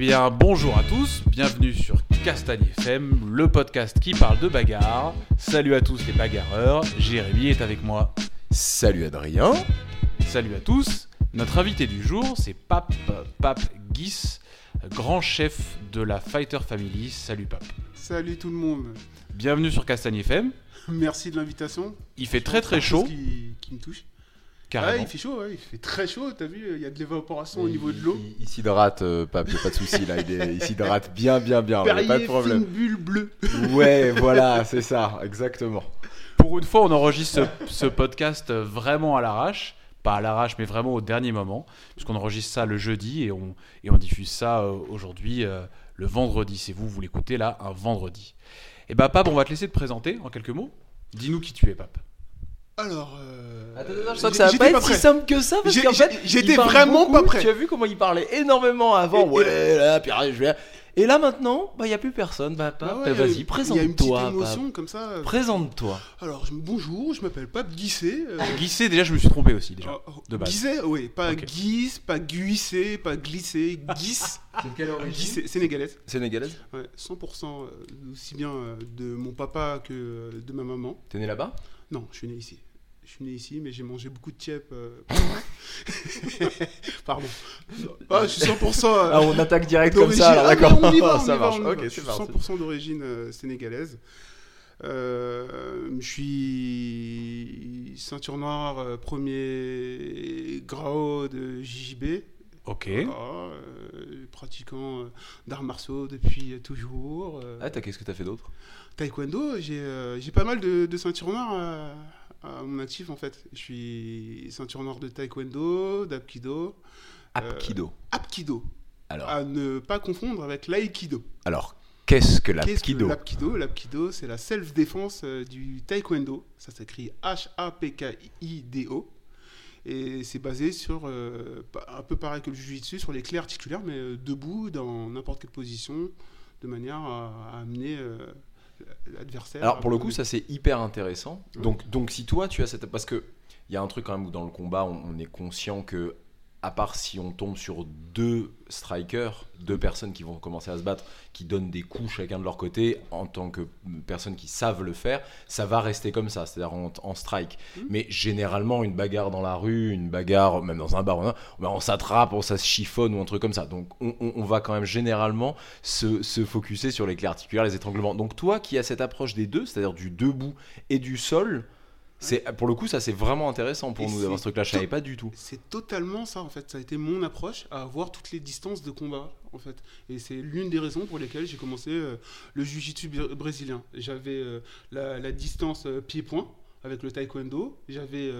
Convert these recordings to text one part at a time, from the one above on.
Eh bien, bonjour à tous, bienvenue sur Castagne FM, le podcast qui parle de bagarre. Salut à tous les bagarreurs, Jérémy est avec moi. Salut Adrien. Salut à tous. Notre invité du jour, c'est Pape, Pape Guis, grand chef de la Fighter Family. Salut Pape. Salut tout le monde. Bienvenue sur Castagne FM. Merci de l'invitation. Il fait très très chaud. Qui, qui me touche. Carrément. Ouais, il fait chaud, ouais, il fait très chaud. T'as vu, il y a de l'évaporation au niveau de l'eau. Il, il s'hydrate, euh, Pape, y a pas de souci là. Il, est- il s'hydrate bien, bien, bien. a pas de Perrier, problème. fine bulle bleue. Ouais, voilà, c'est ça, exactement. Pour une fois, on enregistre ce, ce podcast vraiment à l'arrache. Pas à l'arrache, mais vraiment au dernier moment. Puisqu'on enregistre ça le jeudi et on, et on diffuse ça euh, aujourd'hui euh, le vendredi. C'est vous, vous l'écoutez là, un vendredi. Et bah, Pape, on va te laisser te présenter en quelques mots. Dis-nous qui tu es, Pape. Alors. euh, je sens que ça va pas être si simple que ça parce qu'en fait, j'étais vraiment beaucoup. pas prêt. Tu as vu comment il parlait énormément avant. Et- ouais, là, puis je vais. Et là maintenant, bah il y a plus personne. Bah, Ah ouais, vas-y, Il y a une petite présente-toi. émotion comme ça. Présente-toi. Alors, je- bonjour, je m'appelle Pape Guissé. euh, Guissé, déjà, je me suis trompé aussi. Déjà. oh, oh, de base. Guissé, oui, pas Ok. Guisse, pas Guissé, pas Glissé, Guisse. C'est quelle Guissé, sénégalaise. Sénégalaise. Ouais, 100% euh, aussi bien euh, de mon papa que euh, de ma maman. T'es né là-bas? Non, je suis né ici. Je suis né ici, mais j'ai mangé beaucoup de tiep. euh, Pardon. Ah, je suis 100%. euh, Ah, on attaque direct comme ça. Alors Ah, d'accord. mais on y va, on ça y va, marche. on y va. Je suis parti. 100% d'origine euh, sénégalaise. Je suis ceinture noire, premier grau de JJB. Ok. Voilà, pratiquant d'arts martiaux depuis toujours. Ah, t'as qu'est-ce que t'as fait d'autre? Taekwondo, j'ai j'ai pas mal de, de ceintures noires à, mon actif en fait. Je suis ceinture noire de Taekwondo, d'Apkido. Euh, Apkido. Apkido, Alors, à ne pas confondre avec l'Aikido. Alors, qu'est-ce que Qu'est-ce que l'Apkido? l'Apkido? L'Apkido, c'est la self-défense euh, du Taekwondo. Ça s'écrit H-A-P-K-I-D-O. Et c'est basé sur, euh, un peu pareil que le Jiu-Jitsu, sur les clés articulaires, mais debout, dans n'importe quelle position, de manière à, à amener euh, l'adversaire. alors pour le coup, ça c'est hyper intéressant. Donc, donc si toi tu as cette. Parce que il y a un truc quand même où dans le combat, on, on est conscient que, à part si on tombe sur deux strikers, deux personnes qui vont commencer à se battre, qui donnent des coups chacun de leur côté, en tant que personnes qui savent le faire, ça va rester comme ça, c'est-à-dire en, en strike. Mhm. Mais généralement, une bagarre dans la rue, une bagarre, même dans un bar, on, on s'attrape, on ça se chiffonne ou un truc comme ça. Donc on, on- on va quand même généralement se, se focuser sur les clés articulaires, les étranglements. Donc toi qui as cette approche des deux, c'est-à-dire du debout et du sol, c'est pour le coup ça c'est vraiment intéressant pour Et nous d'avoir ce truc-là. Je savais pas du tout. C'est totalement ça en fait. Ça a été mon approche à avoir toutes les distances de combat en fait. Et c'est l'une des raisons pour lesquelles j'ai commencé euh, le jiu-jitsu br- brésilien. J'avais euh, la, la distance euh, pied-point avec le taekwondo. J'avais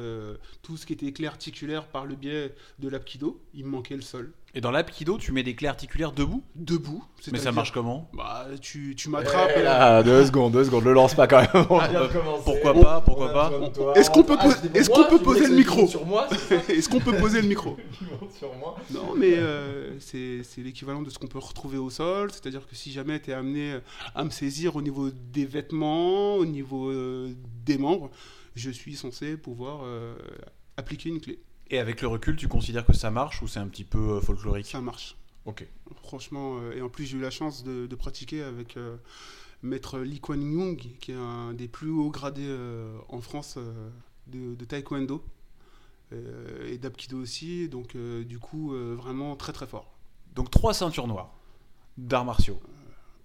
tout ce qui était clé articulaire par le biais de l'apkido. Il me manquait le sol. Et dans l'Apkido, tu mets des clés articulaires debout Debout. Mais ça marche comment? Bah, tu, tu m'attrapes. Eh et- là, deux secondes, deux secondes, le lance pas quand même. On Ah, vient de commencer. pourquoi On- pas, pourquoi pas? Est-ce qu'on peut Ah, pos- qu'on peut poser le micro Est-ce qu'on peut poser le micro? Sur moi? Non, mais euh, c'est c'est l'équivalent de ce qu'on peut retrouver au sol. C'est-à-dire que si jamais tu es amené à me saisir au niveau des vêtements, au niveau euh, des membres, je suis censé pouvoir euh, appliquer une clé. Et avec le recul, tu considères que ça marche ou c'est un petit peu euh, folklorique Ça marche. Ok. Franchement, euh, et en plus, j'ai eu la chance de, de pratiquer avec euh, maître Lee Kuan Yeung, qui est un des plus hauts gradés euh, en France de, de taekwondo et d'apkido aussi. Donc, du coup, vraiment très très fort. Donc trois ceintures noires d'arts martiaux.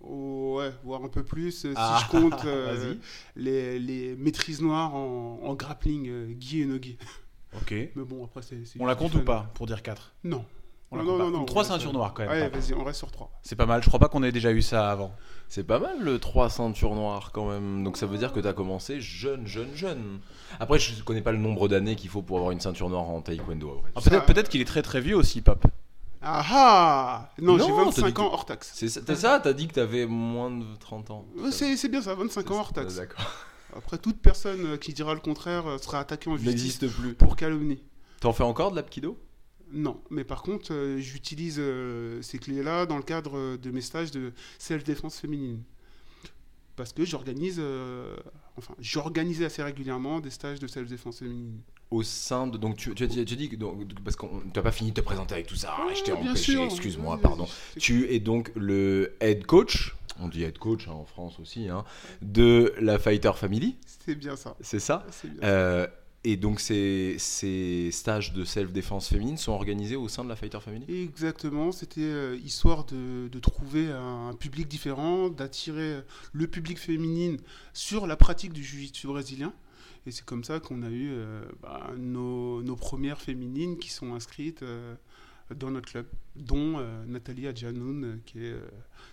Oh, ouais, voire un peu plus, euh, Ah, si je compte les, les maîtrises noires en, en grappling, gi et no gi. Ok. Mais bon, après, c'est. On la compte ou pas pour dire 4 Non. On la Non, compte non, pas. non, Donc on trois reste- ceintures noires quand même. Allez, vas-y, on reste sur 3. C'est pas mal. Je crois pas qu'on ait déjà eu ça avant. C'est pas mal le 3 ceintures noires quand même. Donc ça veut dire que t'as commencé jeune, jeune, jeune. Après, je connais pas le nombre d'années qu'il faut pour avoir une ceinture noire en taekwondo. Ah, Ça- peut-être qu'il est très très vieux aussi, Pape. Ah ah Non, Non, j'ai t'as 25 dit ans hors taxe. C'est ça, t'as dit que t'avais moins de 30 ans. C'est c'est bien ça, 25 ans hors taxe. D'accord. Après, toute personne euh, qui dira le contraire euh, sera attaquée en justice plus. pour calomnie. T'en fais encore de l'apkido Non, mais par contre, euh, j'utilise euh, ces clés-là dans le cadre euh, de mes stages de self-défense féminine. Parce que j'organise, enfin, j'organisais assez régulièrement des stages de self-défense féminine. au sein de. Donc, tu, tu as dit, tu as dit que. donc, parce qu'on tu n'as pas fini de te présenter avec tout ça. Ouais, je t'ai empêché, excuse-moi, pardon. Tu es donc le head coach, on dit head coach hein, en France aussi, hein, de la Fighter Family, C'est bien ça. c'est ça C'est bien ça. Euh, Et donc, ces, ces stages de self-défense féminine sont organisés au sein de la Fighter Family? Exactement, c'était euh, histoire de, de trouver un, public différent, d'attirer le public féminine sur la pratique du jiu-jitsu brésilien. Et c'est comme ça qu'on a eu euh, bah, nos, nos premières féminines qui sont inscrites euh, dans notre club, dont euh, Nathalie Adjanoun, euh, qui est euh,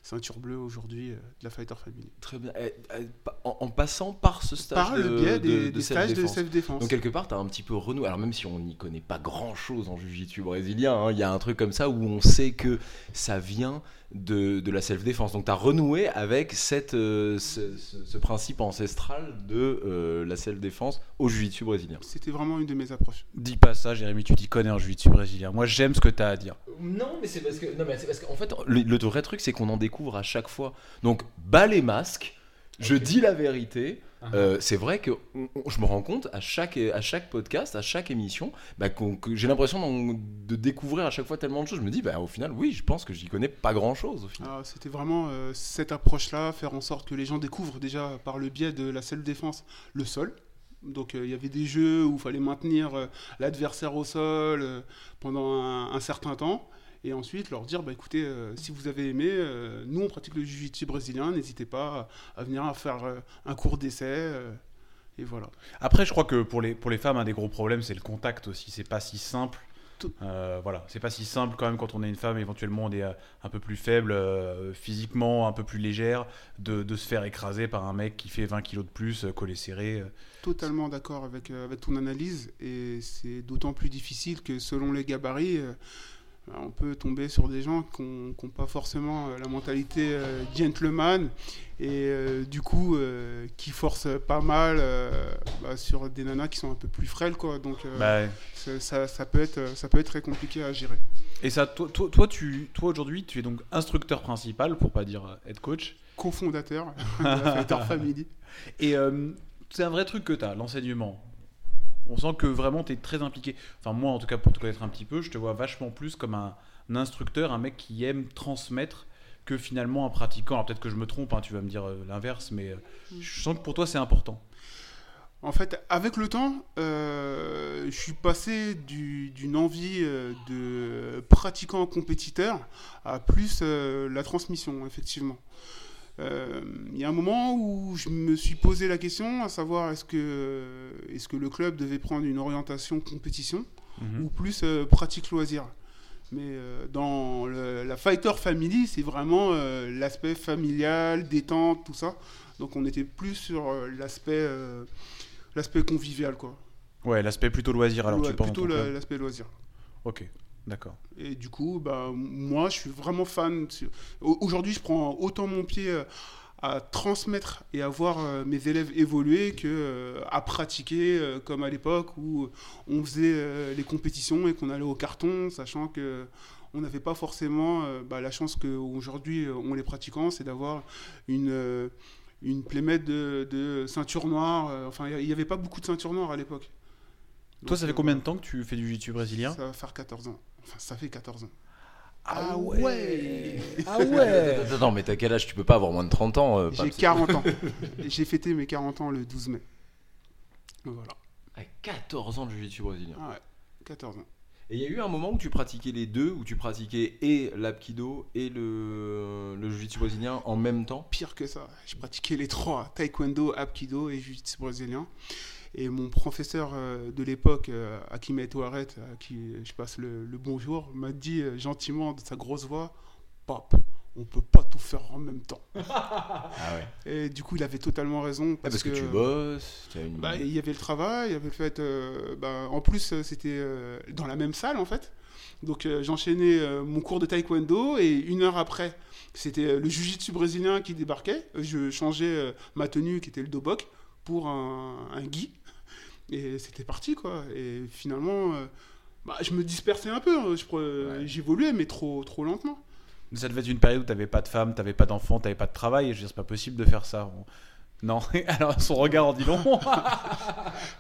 ceinture bleue aujourd'hui de la Fighter Family. Très bien. Eh, eh, En, en passant par ce stage Par de, le biais de- des, de des stages de self-défense. self-défense. Donc quelque part, tu as un petit peu renoué. Alors même si on n'y connaît pas grand-chose en jiu-jitsu brésilien, hein, il y a un truc comme ça où on sait que ça vient de, de la self-défense. Donc tu as renoué avec cette, euh, ce, ce- ce principe ancestral de euh, la self-défense au jiu-jitsu brésilien. C'était vraiment une de mes approches. Dis pas ça, Jérémy, tu t'y connais en jiu-jitsu brésilien. Moi, j'aime ce que tu as à dire. Non, mais c'est parce que non, mais c'est parce qu'en fait, le, le vrai truc, c'est qu'on en découvre à chaque fois. Donc, bas les masques. Je dis la vérité. Euh, c'est vrai que on- on- je me rends compte à chaque, à chaque podcast, à chaque émission, bah, que j'ai l'impression de découvrir à chaque fois tellement de choses. Je me dis, bah, au final, oui, je pense que j'y connais pas grand chose. Ah, C'était vraiment euh, cette approche-là, faire en sorte que les gens découvrent déjà par le biais de la self-défense le sol. Donc euh, il y avait des jeux où il fallait maintenir l'adversaire au sol pendant un, un certain temps. Et ensuite leur dire, bah, écoutez, euh, si vous avez aimé, euh, nous on pratique le jiu-jitsu brésilien, n'hésitez pas à, à venir à faire euh, un cours d'essai. et voilà. Après, je crois que pour les, pour les femmes, un des gros problèmes, c'est le contact aussi. C'est pas si simple. Voilà, c'est pas si simple quand même quand on est une femme, éventuellement on est un peu plus faible, physiquement un peu plus légère, de, de se faire écraser par un mec qui fait 20 kilos de plus, collé serré. Totalement d'accord avec, avec ton analyse et c'est d'autant plus difficile que selon les gabarits, on peut tomber sur des gens qui n'ont pas forcément euh, la mentalité euh, gentleman et euh, du coup qui forcent pas mal bah, sur des nanas qui sont un peu plus frêles quoi. Donc Bah, ça, ça- ça peut être, ça peut être très compliqué à gérer. et ça, toi, toi, toi, tu, toi aujourd'hui, tu es donc instructeur principal, pour pas dire head coach. Co-fondateur de la Fighter Family. Et euh, c'est un vrai truc que tu as, l'enseignement. On sent que vraiment tu es très impliqué. Enfin, moi, en tout cas, pour te connaître un petit peu, je te vois vachement plus comme un, un instructeur, un mec qui aime transmettre que finalement un pratiquant. Alors peut-être que je me trompe, hein, tu vas me dire euh, l'inverse, mais euh, je sens que pour toi c'est important. En fait, avec le temps, euh, je suis passé du- d'une envie euh, de pratiquant compétiteur à plus euh, la transmission, effectivement. Euh, Il y a un moment où je me suis posé la question à savoir est-ce que, est que le club devait prendre une orientation compétition Mhm. ou plus euh, pratique loisir? Mais euh, dans le- la Fighter Family, c'est vraiment euh, l'aspect familial, détente, tout ça. Donc on était plus sur euh, l'aspect l'aspect convivial, quoi. Ouais, l'aspect plutôt loisir alors Ouais, tu plutôt l'aspect loisir. Ok, d'accord. Et du coup, bah, moi, je suis vraiment fan. Au- Aujourd'hui, je prends autant mon pied euh, à transmettre et à voir euh, mes élèves évoluer que euh, à pratiquer comme à l'époque où on faisait les compétitions et qu'on allait au carton, sachant que on n'avait pas forcément bah, la chance qu'aujourd'hui ont les pratiquants, c'est d'avoir une une plémette de, de ceinture noire. enfin, il n'y avait pas beaucoup de ceintures noires à l'époque. Toi, ça fait combien de temps que tu fais du jiu-jitsu brésilien? Ça va faire 14 ans. Enfin, ça fait 14 ans. Ah ouais Ah ouais Attends, attends, mais t'as quel âge? Tu peux pas avoir moins de 30 ans euh, J'ai Paps. 40 ans. J'ai fêté mes 40 ans le 12 mai. Voilà. À 14 ans de jiu-jitsu brésilien. Ah ouais, 14 ans. Et il y a eu un moment où tu pratiquais les deux, où tu pratiquais et l'apkido et le, le jiu-jitsu brésilien en même temps? Pire que ça, j'ai pratiqué les trois taekwondo, apkido et jiu-jitsu brésilien. Et mon professeur euh, de l'époque, euh, Hakim Etouaret, à qui je passe le, le bonjour, m'a dit euh, gentiment de sa grosse voix Pape, on peut pas tout faire en même temps. Ah ouais. Et du coup, il avait totalement raison. Ah, parce que, tu bosses, tu as une... Bah, il y avait le travail, il y avait le fait. euh, bah, en plus, euh, c'était euh, dans la même salle en fait. Donc euh, j'enchaînais euh, mon cours de taekwondo et une heure après, c'était euh, le jiu-jitsu brésilien qui débarquait. Je changeais euh, ma tenue qui était le dobok pour un, un gi. Et c'était parti quoi. Et finalement, euh, bah, je me dispersais un peu. hein. J'évoluais, mais trop, trop lentement. Ça devait être une période où t'avais pas de femme, t'avais pas d'enfant, t'avais pas de travail. Et je veux dire, c'est pas possible de faire ça. On- Non. Alors, son regard en dit long.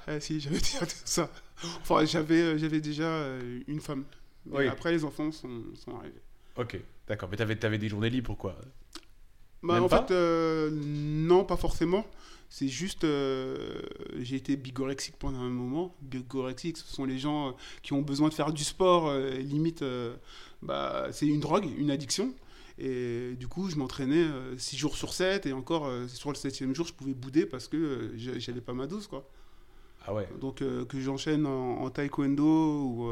Ah si, j'avais déjà ça. Enfin, j'avais, euh, j'avais déjà euh, une femme. Oui. Après, les enfants sont, sont arrivés. ok, d'accord. Mais t'avais avais des journées libres, quoi? Bah, Même en pas? fait, euh, non, pas forcément. C'est juste, euh, j'ai été bigorexique pendant un moment. Bigorexique, ce sont les gens euh, qui ont besoin de faire du sport. euh, limite, euh, bah, c'est une drogue, une addiction. Et du coup, je m'entraînais 6 jours sur 7. Et encore, sur le 7 jour, je pouvais bouder parce que j'a- j'avais pas ma dose. Quoi. Ah ouais. Donc, que j'enchaîne en, en taekwondo ou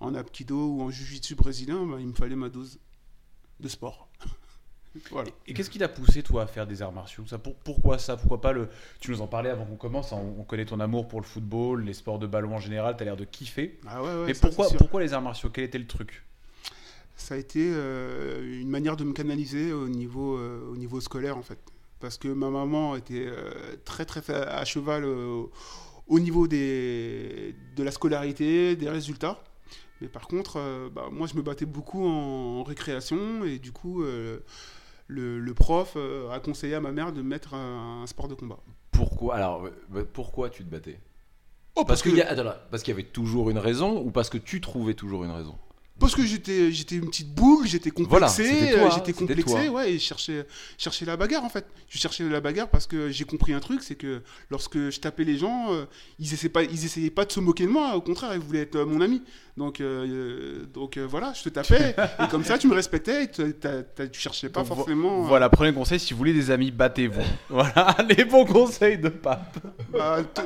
en apkido ou en jiu-jitsu brésilien, bah, il me fallait ma dose de sport. Voilà. Et qu'est-ce qui t'a poussé, toi, à faire des arts martiaux? Ça, pour- Pourquoi ça? Pourquoi pas le. Tu nous en parlais avant qu'on commence. hein, On, on connaît ton amour pour le football, les sports de ballon en général. T'as l'air de kiffer. Ah ouais, ouais, Mais pourquoi, pourquoi les arts martiaux? Quel était le truc? Ça a été euh, une manière de me canaliser au niveau, euh, au niveau scolaire en fait. Parce que ma maman était euh, très très à cheval au niveau des, de la scolarité, des résultats. Mais par contre, euh, bah, moi je me battais beaucoup en, en récréation et du coup euh, le, le prof euh, a conseillé à ma mère de mettre un, un sport de combat. Pourquoi Alors, euh, pourquoi tu te battais? Oh, Parce qu'il y a- attends, là, parce qu'il y avait toujours une raison ou parce que tu trouvais toujours une raison? Parce que j'étais j'étais une petite boule, j'étais complexé, euh, j'étais complexé, ouais, et je cherchais, cherchais la bagarre en fait. Je cherchais la bagarre parce que j'ai compris un truc, c'est que lorsque je tapais les gens, euh, ils essayaient pas, ils essayaient pas de se moquer de moi, au contraire, ils voulaient être mon ami. Donc, euh, euh, donc euh, voilà, je te tapais et comme ça tu me respectais, et t'as- tu cherchais pas Donc, forcément. Voilà, premier conseil, si vous voulez des amis, battez-vous. voilà, les bons conseils de pape. bah, t-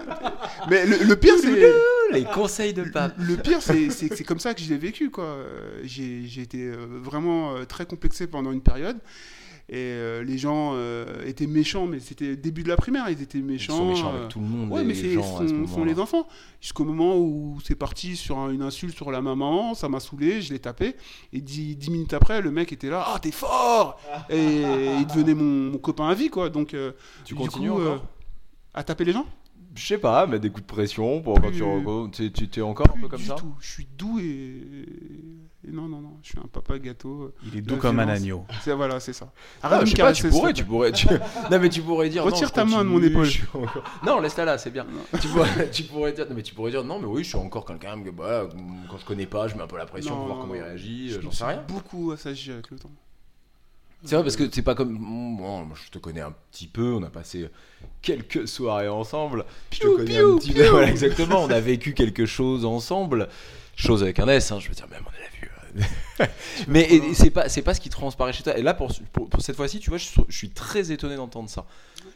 mais le, le pire c'est. Les conseils de pape. Le pire, c'est c'est que c'est comme ça que je l'ai vécu. quoi. J'ai été vraiment très complexé pendant une période. Et euh, les gens euh, étaient méchants, mais c'était début de la primaire, ils étaient Ils méchants. sont méchants euh, avec tout le monde, Ouais, les mais c'est ce sont, les enfants. Jusqu'au moment où c'est parti sur un- une insulte sur la maman, ça m'a saoulé, je l'ai tapé. Et dix, dix minutes après, le mec était là, ah t'es fort Et il devenait mon, mon copain à vie, quoi. Donc, euh, Tu du continues coup, euh, à taper les gens? Je sais pas, mettre des coups de pression pour quand Plus- tu. Tu, tu- tu es encore un peu comme du ça? tout. Je suis doux et... et non, non, non, je suis un papa gâteau. Il est La doux comme un agneau. C'est voilà, c'est ça. Ah, Arrête de je me sais pas, tu pourrais, tu pourrais, tu... non mais tu pourrais dire. Retire non, ta main de mon épaule. encore- Non, laisse-la là, c'est bien. Tu pourrais, tu pourrais dire, non mais tu pourrais dire, non mais oui, je suis encore quelqu'un que bah, quand je connais pas, je mets un peu la pression Non, pour voir comment il réagit, Je euh, j'en sais rien. beaucoup assagi avec le temps. C'est vrai parce que c'est pas comme bon, je te connais un petit peu, on a passé quelques soirées ensemble. Je te connais piou, un petit peu, voilà, exactement. On a vécu quelque chose ensemble, chose avec un S. hein, je veux dire même on l'a vu. euh. Mais c'est pas c'est pas ce qui transparaît chez toi. Et là pour pour, pour cette fois-ci, tu vois, je, suis- je suis très étonné d'entendre ça.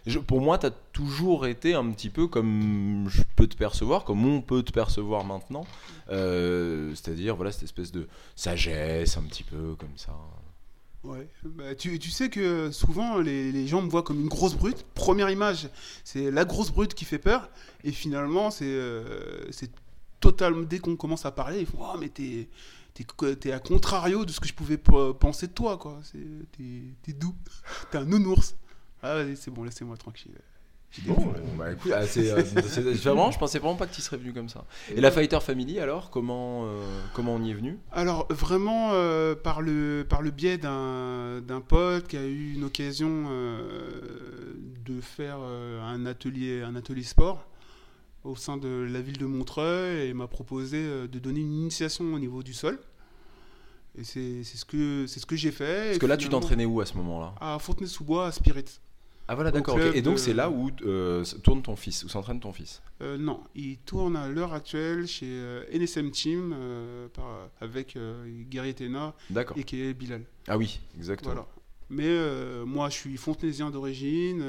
Je- pour moi, tu as toujours été un petit peu comme je peux te percevoir, comme on peut te percevoir maintenant. Euh, C'est-à-dire, voilà, cette espèce de sagesse, un petit peu comme ça. Ouais. Bah, tu, tu sais que souvent les, les gens me voient comme une grosse brute. Première image, c'est la grosse brute qui fait peur. Et finalement, c'est euh, totalement. Dès qu'on commence à parler, ils font Oh, mais t'es. T'es à contrario de ce que je pouvais penser de toi, quoi. T'es, t'es doux. T'es un nounours. Ah, vas-y, c'est bon, laissez-moi tranquille. Bon, bah écoute, ah, c'est, euh, vraiment, je pensais vraiment pas que tu serais venu comme ça. Et la Fighter Family, alors, comment, euh, comment on y est venu? Alors vraiment euh, par, le, par le biais d'un d'un pote qui a eu une occasion euh, de faire euh, un, atelier, un atelier sport au sein de la ville de Montreuil et m'a proposé euh, de donner une initiation au niveau du sol. Et c'est c'est ce que, c'est ce que j'ai fait. Parce que là, tu t'entraînais où à ce moment-là? À Fontenay-sous-Bois, à Spirit. Ah voilà, d'accord. Et donc, de- c'est là où euh, tourne ton fils, où s'entraîne ton fils? Euh, non, il tourne à l'heure actuelle chez euh, NSM Team par- avec Gary Tena et qui est Bilal. Ah oui, exactement. Voilà. Mais moi, je suis fontenaisien d'origine.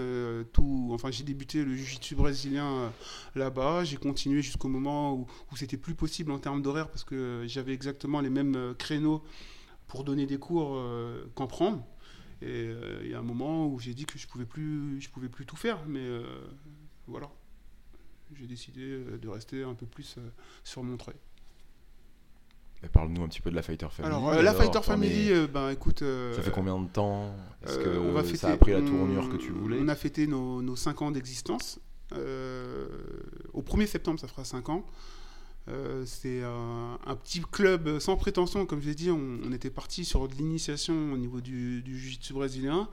tout, enfin, j'ai débuté le jiu-jitsu brésilien là-bas. J'ai continué jusqu'au moment où, où c'était plus possible en termes d'horaire parce que j'avais exactement les mêmes créneaux pour donner des cours qu'en prendre. Et euh, il y a un moment où j'ai dit que je pouvais plus, je pouvais plus tout faire. Mais euh, voilà, j'ai décidé euh, de rester un peu plus sur mon trait. Parle-nous un petit peu de la Fighter Family. Alors, euh, la Fighter Family, euh, ben écoute. euh, Ça fait combien de temps? Est-ce que on va ça a pris la on- tournure que tu voulais? On a fêté nos, nos 5 ans d'existence. Au 1er septembre, ça fera 5 ans. Euh, c'est un, petit club sans prétention, comme j'ai dit. On, était parti sur de l'initiation au niveau du, du jiu-jitsu brésilien.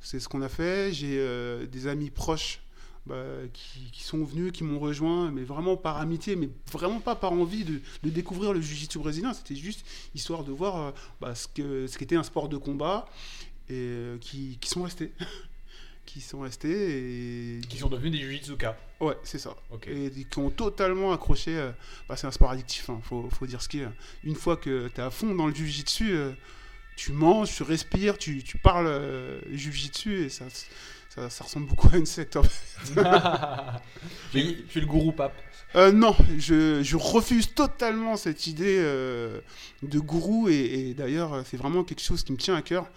C'est ce qu'on a fait. J'ai euh, des amis proches bah, qui, sont venus, qui m'ont rejoint, mais vraiment par amitié, mais vraiment pas par envie de, découvrir le jiu-jitsu brésilien. C'était juste histoire de voir euh, bah, ce qu'était un sport de combat et qui sont restés. qui sont restés et Qui sont devenus des Jujitsuka. ouais c'est ça Ok. et qui ont totalement accroché. euh, bah, c'est un sport addictif, hein, faut, faut dire ce qu'il y a. Une fois que tu es à fond dans le jujitsu, euh, tu manges, tu respires, tu, tu parles euh, jujitsu et ça, ça, ça ressemble beaucoup à une secte. en fait. Je suis le gourou pape. Euh, non, je, je refuse totalement cette idée euh, de gourou et, et d'ailleurs c'est vraiment quelque chose qui me tient à cœur.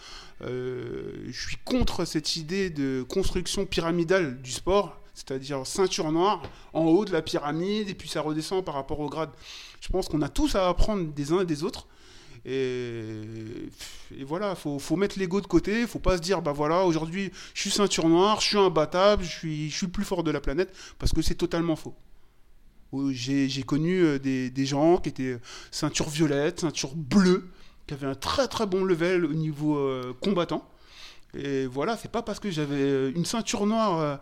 Euh, je suis contre cette idée de construction pyramidale du sport, c'est-à-dire ceinture noire en haut de la pyramide et puis ça redescend par rapport au grade. Je pense qu'on a tous à apprendre des uns et des autres. Et, voilà, faut, faut mettre l'ego de côté, faut pas se dire bah voilà, aujourd'hui je suis ceinture noire, je suis imbattable, je suis, je suis plus fort de la planète, parce que c'est totalement faux j'ai connu euh, des, des gens qui étaient ceinture violette, ceinture bleue, qui avaient un très très bon level au niveau euh, combattant. Et voilà, c'est pas parce que j'avais euh, une ceinture noire euh,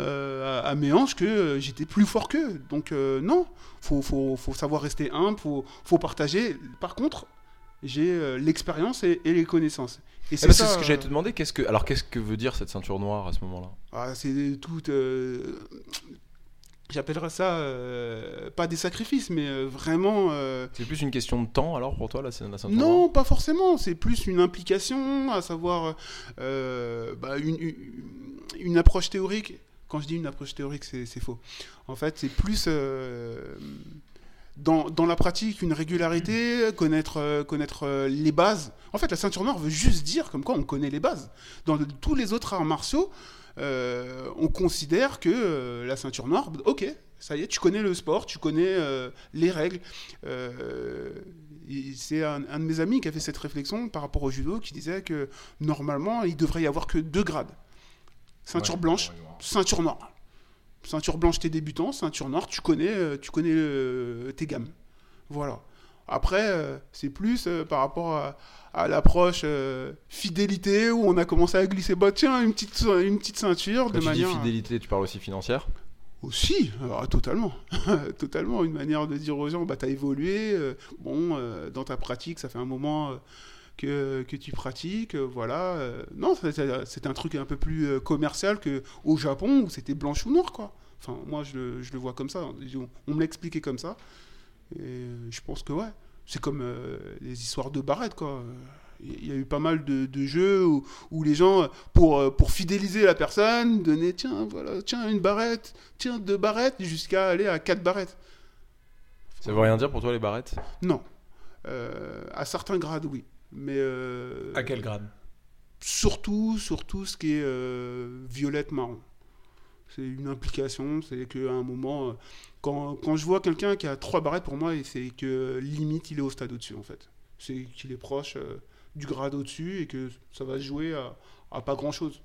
euh, à, mes hanches que euh, j'étais plus fort qu'eux. Donc euh, non, faut, faut, faut savoir rester humble, faut, faut partager. Par contre, j'ai euh, l'expérience et, et les connaissances. Et C'est ce que j'allais te euh, demander. Qu'est-ce que alors qu'est-ce que veut dire cette ceinture noire à ce moment-là? Ah, c'est tout. euh, J'appellerais ça pas des sacrifices, mais vraiment. C'est plus une question de temps alors pour toi la, la ceinture non, noire? pas forcément. C'est plus une implication, à savoir bah, une, une- une approche théorique. Quand je dis une approche théorique, c'est c'est faux. En fait, c'est plus euh, dans, dans la pratique une régularité, connaître, euh, connaître euh, les bases. En fait, la ceinture noire veut juste dire comme quoi on connaît les bases. Dans le- tous les autres arts martiaux, euh, on considère que la ceinture noire, ok, ça y est, tu connais le sport, tu connais les règles. C'est un, un de mes amis qui a fait cette réflexion par rapport au judo, qui disait que normalement, il devrait y avoir que deux grades. Ceinture Ouais, blanche, ouais, ouais. ceinture noire. Ceinture blanche, t'es débutant. Ceinture noire, tu connais, euh, tu connais euh, tes gammes. Voilà. Après, euh, c'est plus par rapport à, à l'approche euh, fidélité où on a commencé à glisser, bah tiens, une petite, une petite ceinture Quand de tu manière. dis fidélité, tu parles aussi financière? Aussi, alors, totalement. totalement. Une manière de dire aux gens, bah, t'as évolué, euh, bon, euh, dans ta pratique, ça fait un moment que, que tu pratiques, euh, voilà. euh, non, c'est- un truc un peu plus euh, commercial qu'au Japon où c'était blanche ou noir, quoi. Enfin, moi, je, le- je le vois comme ça. On, on me l'a expliqué comme ça. Et je pense que, ouais, c'est comme euh, les histoires de barrettes, quoi. Il y a eu pas mal de, de jeux où, où les gens, pour, pour fidéliser la personne, donnaient, tiens, voilà, tiens, une barrette, tiens, deux barrettes, jusqu'à aller à quatre barrettes. Ça veut rien dire pour toi les barrettes? Non. Euh, à certains grades, oui. Mais euh, À quel grade? Surtout, surtout ce qui est euh, violette-marron. C'est une implication, c'est qu'à un moment, euh, quand, quand je vois quelqu'un qui a trois barrettes pour moi, c'est que limite il est au stade au-dessus en fait. C'est qu'il est proche euh, du grade au-dessus et que ça va se jouer à, à pas grand-chose.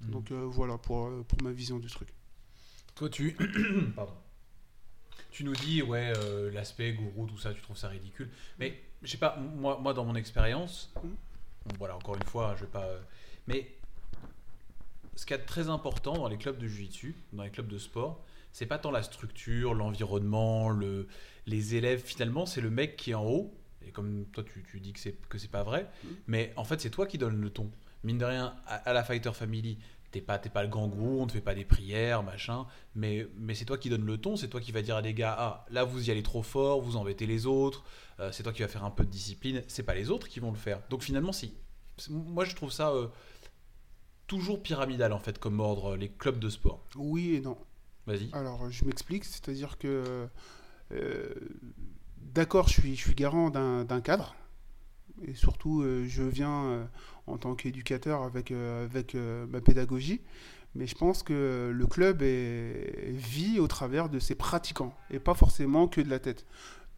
Mhm. Donc voilà pour, pour ma vision du truc. Toi, tu. Pardon. Tu nous dis, ouais, l'aspect gourou, tout ça, tu trouves ça ridicule. Mais, je sais pas, moi, moi dans mon expérience, bon, voilà, encore une fois, je vais pas. Mais ce qui est très important dans les clubs de jiu-jitsu, dans les clubs de sport, c'est pas tant la structure, l'environnement, le, les élèves. Finalement, c'est le mec qui est en haut. Et comme toi, tu, tu dis que c'est que c'est pas vrai, Mhm. mais en fait, c'est toi qui donnes le ton. Mine de rien, à, à la Fighter Family, t'es pas, pas le grand gourou, on te fait pas des prières, machin. Mais, mais c'est toi qui donne le ton, c'est toi qui va dire à des gars, ah, là vous y allez trop fort, vous embêtez les autres, euh, c'est toi qui va faire un peu de discipline, c'est pas les autres qui vont le faire. Donc finalement, si. Moi je trouve ça euh, toujours pyramidal en fait comme ordre, les clubs de sport. Oui et non. Vas-y. Alors, je m'explique, c'est-à-dire que, euh, d'accord, je suis, je suis garant d'un cadre, et surtout, euh, je viens euh, en tant qu'éducateur avec, euh, avec ma pédagogie, mais je pense que le club est- vit au travers de ses pratiquants, et pas forcément que de la tête.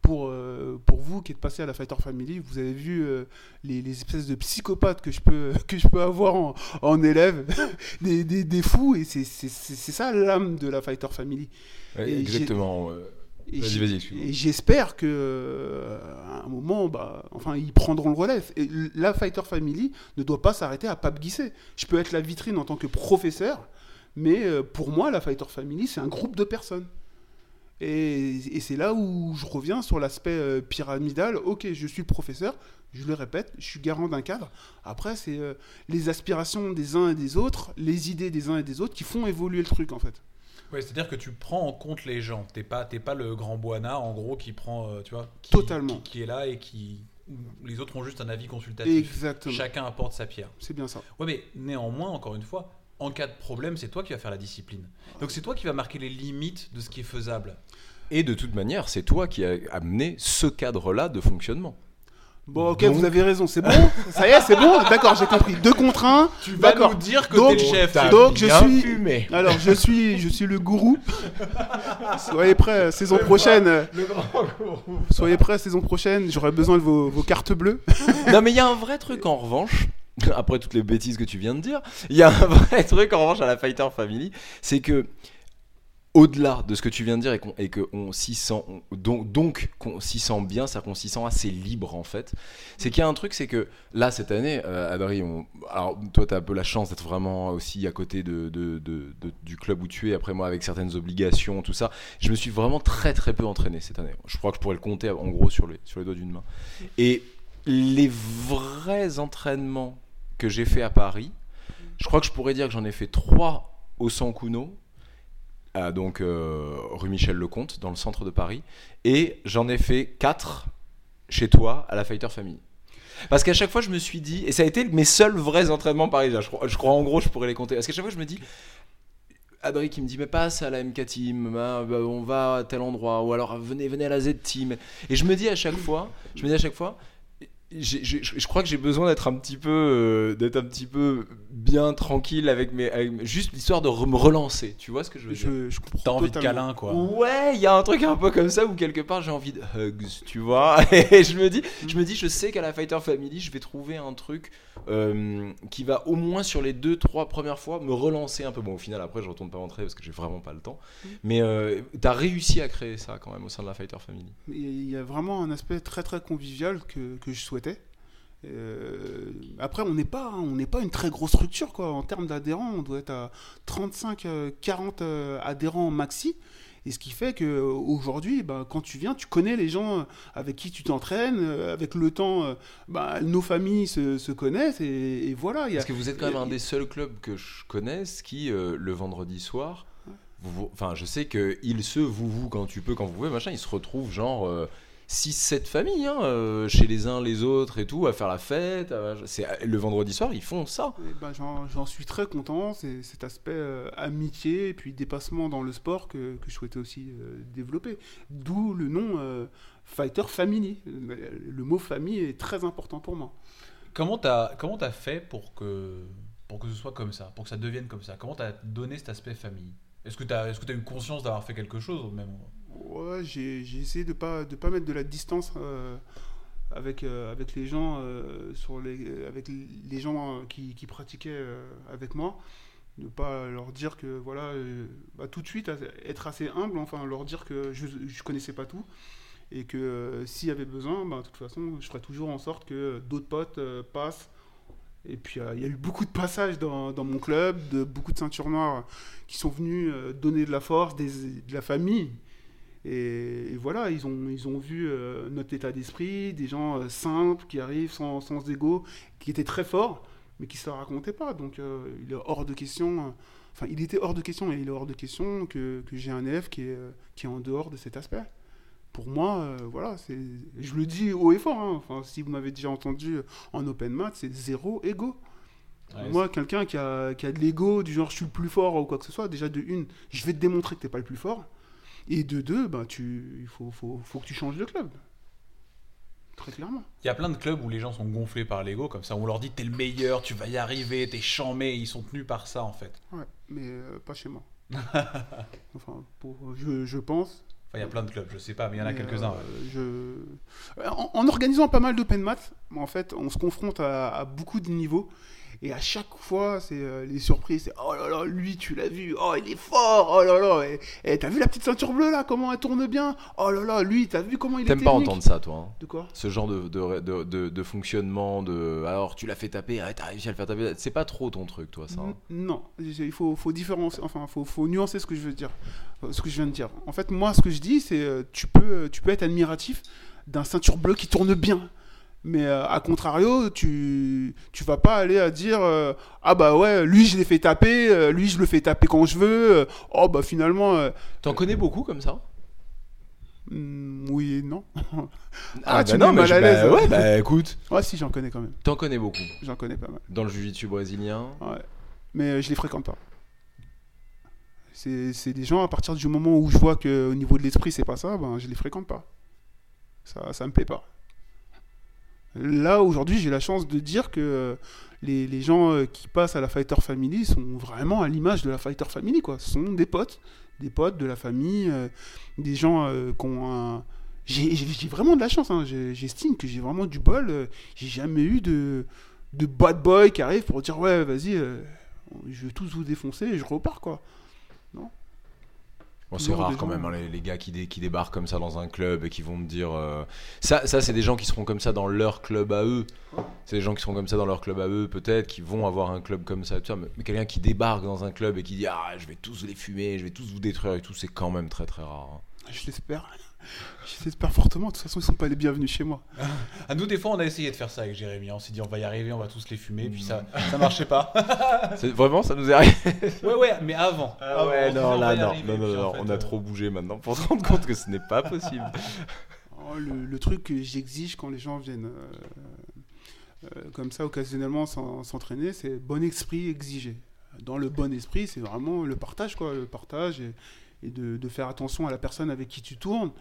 Pour, euh, pour vous qui êtes passé à la Fighter Family, vous avez vu euh, les, les espèces de psychopathes que je peux, que je peux avoir en, en élève, des, des, des fous, et c'est ça l'âme de la Fighter Family. Ouais, Exactement. Et j'espère que euh, à un moment, bah, enfin, ils prendront le relais. Et la Fighter Family ne doit pas s'arrêter à Pape Guisset. Je peux être la vitrine en tant que professeur, mais euh, pour moi, la Fighter Family, c'est un groupe de personnes. Et, et c'est là où je reviens sur l'aspect euh, pyramidal. Ok, je suis professeur, je le répète, je suis garant d'un cadre. Après, c'est euh, les aspirations des uns et des autres, les idées des uns et des autres qui font évoluer le truc en fait. Ouais, c'est-à-dire que tu prends en compte les gens. T'es pas, t'es pas le grand boana, en gros, qui prend, euh, tu vois, qui, Totalement. qui, qui est là et qui. Les autres ont juste un avis consultatif. Exactement. Chacun apporte sa pierre. C'est bien ça. Ouais, mais néanmoins, encore une fois, en cas de problème, c'est toi qui vas faire la discipline. Donc c'est toi qui vas marquer les limites de ce qui est faisable. Et de toute manière, c'est toi qui as amené ce cadre-là de fonctionnement. Bon, ok, Donc- vous avez raison, c'est bon. Ça y est, c'est bon. D'accord, j'ai compris. Deux contre un. Tu vas nous dire que t'es le chef. T'as- Donc, je suis- fumé. Alors, je suis, je suis le gourou. Soyez prêts, saison prochaine. Le grand gourou. Soyez prêts, saison prochaine. J'aurai besoin de vos, vos cartes bleues. non, mais il y a un vrai truc en revanche. Après toutes les bêtises que tu viens de dire, il y a un vrai truc en revanche à la Fighter Family, c'est que au-delà de ce que tu viens de dire et qu'on que on s'y sent on- donc, s'y sent bien, c'est-à-dire qu'on s'y sent assez libre en fait. C'est qu'il y a un truc, c'est que là cette année, euh, Adri, on- alors toi tu as un peu la chance d'être vraiment aussi à côté du club où tu es. Après moi avec certaines obligations, tout ça, je me suis vraiment très très peu entraîné cette année. Je crois que je pourrais le compter en gros sur les doigts d'une main. Et les vrais entraînements que j'ai fait à Paris, je crois que je pourrais dire que j'en ai fait trois au Sancuno, donc euh, rue Michel Lecomte, dans le centre de Paris, et j'en ai fait quatre chez toi à la Fighter Family. Parce qu'à chaque fois, je me suis dit, et ça a été mes seuls vrais entraînements parisiens, je crois, je crois en gros, je pourrais les compter. Parce qu'à chaque fois, je me dis, Adri qui me dit, mais passe à la MK Team, bah, bah, on va à tel endroit, ou alors venez, venez à la Z Team. Et je me dis à chaque fois, je me dis à chaque fois, je je crois que j'ai besoin d'être un petit peu euh, d'être un petit peu bien tranquille avec mes avec- juste l'histoire de re- me relancer tu vois ce que je veux dire? Je, je comprends. T'as envie de câlin, quoi. ouais il y a un truc un peu comme ça où quelque part j'ai envie de hugs tu vois. Et je me dis je me dis je sais qu'à la Fighter Family je vais trouver un truc euh, qui va au moins sur les deux trois premières fois me relancer un peu. Bon au final après je retourne pas rentrer parce que j'ai vraiment pas le temps. Mais euh, t'as réussi à créer ça quand même au sein de la Fighter Family. Il y a vraiment un aspect très très convivial que, que je Euh, après, on n'est pas, on n'est pas une très grosse structure quoi. En termes d'adhérents, on doit être à 35-40 adhérents maxi. Et ce qui fait que euh, aujourd'hui, bah, quand tu viens, tu connais les gens avec qui tu t'entraînes. euh, Avec le temps, euh, bah, nos familles se, se connaissent et, et voilà. il y a- Parce que vous êtes quand même un des seuls clubs que je connaisse qui, euh, le vendredi soir, vous- vous- enfin, je sais que il se, vous, vous, quand tu peux, quand vous pouvez, machin, ils se retrouvent genre 6-7 familles, hein, euh, chez les uns, les autres et tout, à faire la fête. à- c'est le vendredi soir, ils font ça. Ben, j'en, suis très content. C'est cet aspect euh, amitié et puis dépassement dans le sport que, que je souhaitais aussi euh, développer. D'où le nom euh, Fighter Family. Le, le mot famille est très important pour moi. Comment t'as comment t'as fait pour que pour que ce soit comme ça, pour que ça devienne comme ça? Comment t'as donné cet aspect famille? Est-ce que t'as est-ce que t'as eu conscience d'avoir fait quelque chose au même Ouais, j'ai, essayé de pas de pas mettre de la distance euh, avec euh, avec les gens euh, sur les avec les gens qui, pratiquaient avec moi. Ne pas leur dire que voilà bah, tout de suite être assez humble, enfin leur dire que je je connaissais pas tout et que s'il y avait besoin, bah, de toute façon, je ferais toujours en sorte que d'autres potes passent. Et puis, il y a eu beaucoup de passages dans, dans mon club, de beaucoup de ceintures noires qui sont venus donner de la force, des, de la famille. Et, et voilà, ils ont, ils ont vu euh, notre état d'esprit, des gens euh, simples qui arrivent sans, sans ego, qui étaient très forts, mais qui ne se racontaient pas. Donc, euh, il est hors de question. Enfin, il était hors de question, et il est hors de question que, que j'ai un élève qui est, qui est en dehors de cet aspect pour moi, voilà, je le dis haut et fort. hein. Enfin, si vous m'avez déjà entendu en open mat, c'est zéro ego. Ouais, moi, quelqu'un qui a, qui a de l'ego, du genre je suis le plus fort ou quoi que ce soit, déjà de une, je vais te démontrer que t'es pas le plus fort. Et de deux, bah, tu, il faut, faut, faut que tu changes de club. Très clairement. Il y a plein de clubs où les gens sont gonflés par l'ego, comme ça on leur dit t'es le meilleur, tu vas y arriver, t'es chambé, ils sont tenus par ça en fait. Ouais, mais euh, pas chez moi. enfin, pour, je, je pense. Enfin, il y a plein de clubs, je sais pas, mais il y en a quelques-uns. ouais. euh, je... en, en organisant pas mal d'open maths, en fait, on se confronte à, à beaucoup de niveaux. Et à chaque fois, c'est euh, les surprises. C'est oh là là, lui, tu l'as vu. Oh, il est fort. Oh là là. Et, et t'as vu la petite ceinture bleue là, comment elle tourne bien? Oh là là, lui, t'as vu comment il est T'aimes pas entendre ça, toi hein? De quoi? Ce genre de, de, de, de- de fonctionnement, de alors tu l'as fait taper, ah, t'as réussi à le faire taper. C'est pas trop ton truc, toi, ça. hein? Non, il faut, faut différencier, enfin, faut, faut nuancer ce que je veux dire, euh, ce que je viens de dire. En fait, moi, ce que je dis, c'est euh, tu peux, tu peux être admiratif d'un ceinture bleue qui tourne bien. Mais euh, à contrario, tu, tu vas pas aller à dire euh, ah bah ouais, lui je l'ai fait taper, euh, lui je le fais taper quand je veux. oh bah finalement, T'en connais beaucoup comme ça? Hmm, oui et non. Ah, tu bah me non, mets mais mal à bah, l'aise. ouais, bah écoute, Ouais, si j'en connais quand même, t'en connais beaucoup. j'en connais pas mal. Dans le jiu-jitsu brésilien, Ouais. Mais je les fréquente pas. C'est des gens, à partir du moment où je vois qu'au niveau de l'esprit, c'est pas ça, ben, je les fréquente pas. Ça, ça me plaît pas. Là, aujourd'hui, j'ai la chance de dire que euh, les, gens euh, qui passent à la Fighter Family sont vraiment à l'image de la Fighter Family, quoi. Ce sont des potes, des potes de la famille, euh, des gens qui ont un... J'ai vraiment de la chance, hein. J'estime que j'ai vraiment du bol. J'ai jamais eu de, de bad boy qui arrive pour dire ouais, vas-y, je vais tous vous défoncer et je repars, quoi. Bon, c'est rare quand gens, même, hein, les, les gars qui, dé- qui débarquent comme ça dans un club et qui vont me dire. euh, Ça, ça c'est des gens qui seront comme ça dans leur club à eux. C'est des gens qui seront comme ça dans leur club à eux, peut-être, qui vont avoir un club comme ça. tout ça. Mais, mais quelqu'un qui débarque dans un club et qui dit Ah, je vais tous les fumer, je vais tous vous détruire et tout, c'est quand même très très rare. hein. Je l'espère. Je l'espère fortement. De toute façon, ils sont pas les bienvenus chez moi. À nous, des fois, on a essayé de faire ça avec Jérémy. On s'est dit, on va y arriver, on va tous les fumer, puis ça, Mm. ça marchait pas. Vraiment, ça nous est arrivé ouais, ouais, mais avant. Ah ouais, non, là, non, arriver, non, non, fait, on a euh, trop bougé maintenant pour se rendre compte que ce n'est pas possible. Oh, le, le truc que j'exige quand les gens viennent euh, euh, comme ça occasionnellement s'en- s'entraîner, c'est bon esprit exigé. Dans le bon esprit, c'est vraiment le partage, quoi, le partage et, et de, de faire attention à la personne avec qui tu tournes.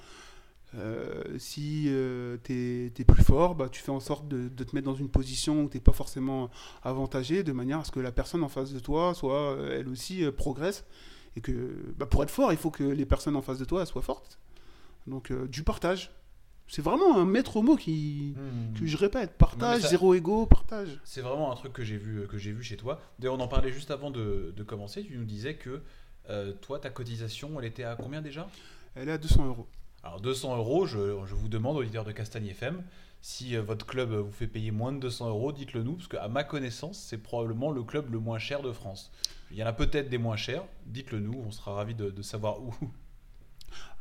Euh, si euh, tu es, plus fort, bah, tu fais en sorte de, de te mettre dans une position où tu n'es pas forcément avantagé, de manière à ce que la personne en face de toi soit euh, elle aussi euh, progresse. Et que bah, pour être fort, il faut que les personnes en face de toi soient fortes. Donc euh, du partage. C'est vraiment un maître mot qui, hmm. que je répète. Partage, ça- zéro ego, partage. C'est vraiment un truc que j'ai vu, que vu chez toi. D'ailleurs, on en parlait juste avant de, de commencer. Tu nous disais que euh, toi, ta cotisation, elle était à combien déjà? Elle est à 200 euros. Alors 200 euros, je, je vous demande, auditeur de Castagne FM, si euh, votre club vous fait payer moins de 200 euros, dites-le nous, parce qu'à ma connaissance, c'est probablement le club le moins cher de France. Il y en a peut-être des moins chers, dites-le nous, on sera ravis de, de savoir où.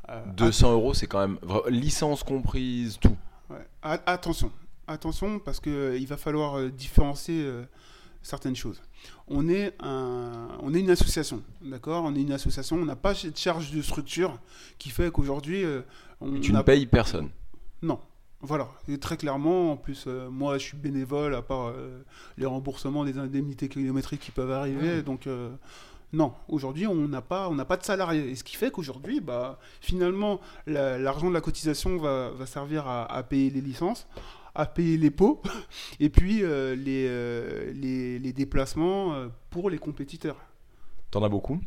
Euh, 200 euros, c'est quand même. Licence comprise, tout. Ouais. Attention, attention parce que euh, il va falloir euh, différencier euh, certaines choses. On est un, on est une association, d'accord? On est une association, on n'a pas cette charge de structure qui fait qu'aujourd'hui euh, on tu ne payes personne. Non. Voilà, et très clairement, en plus, euh, moi je suis bénévole, à part euh, les remboursements des indemnités kilométriques qui peuvent arriver, donc euh, non, aujourd'hui on n'a pas, on pas de salariés. Et ce qui fait qu'aujourd'hui, bah, finalement, la- l'argent de la cotisation va, va servir à, à payer les licences, à payer les pots, et puis euh, les, euh, les, les déplacements euh, pour les compétiteurs. T'en as beaucoup?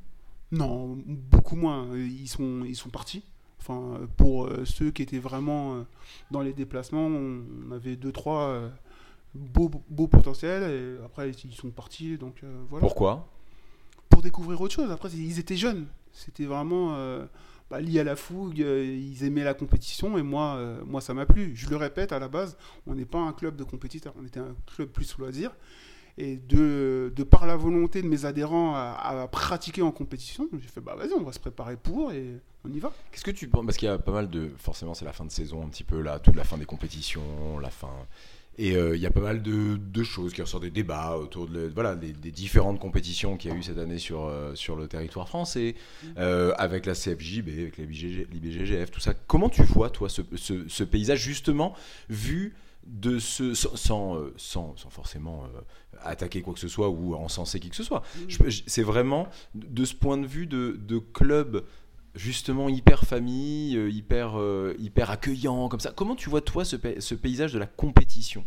Non, beaucoup moins. Ils sont, ils sont partis. Enfin, pour ceux qui étaient vraiment dans les déplacements, on, avait deux, trois beaux, beaux potentiels. Et après, ils sont partis. Donc voilà. Pourquoi? Pour découvrir autre chose. Après, ils étaient jeunes. C'était vraiment bah, lié à la fougue. euh, Ils aimaient la compétition. Et moi, euh, moi ça m'a plu. Je le répète, à la base, on n'est pas un club de compétiteurs. On était un club plus loisir. Et de, de par la volonté de mes adhérents à, à pratiquer en compétition, j'ai fait bah vas-y, on va se préparer pour et on y va. Qu'est-ce que tu penses? Parce qu'il y a pas mal de. Forcément, c'est la fin de saison, un petit peu là, toute la fin des compétitions, la fin. Et euh, il y a pas mal de, de choses qui ressortent des débats autour de, voilà, des, des différentes compétitions qu'il y a eu cette année sur, euh, sur le territoire français, euh, avec la CFJB, avec l'IBGG l'IBGGF, tout ça. Comment tu vois, toi, ce, ce- ce paysage, justement, vu de ce. sans, sans, sans- forcément euh, attaquer quoi que ce soit ou encenser qui que ce soit? Je- C'est vraiment de ce point de vue de, de club justement hyper famille, euh, hyper, euh, hyper accueillant, comme ça. Comment tu vois, toi, ce, pa- ce paysage de la compétition?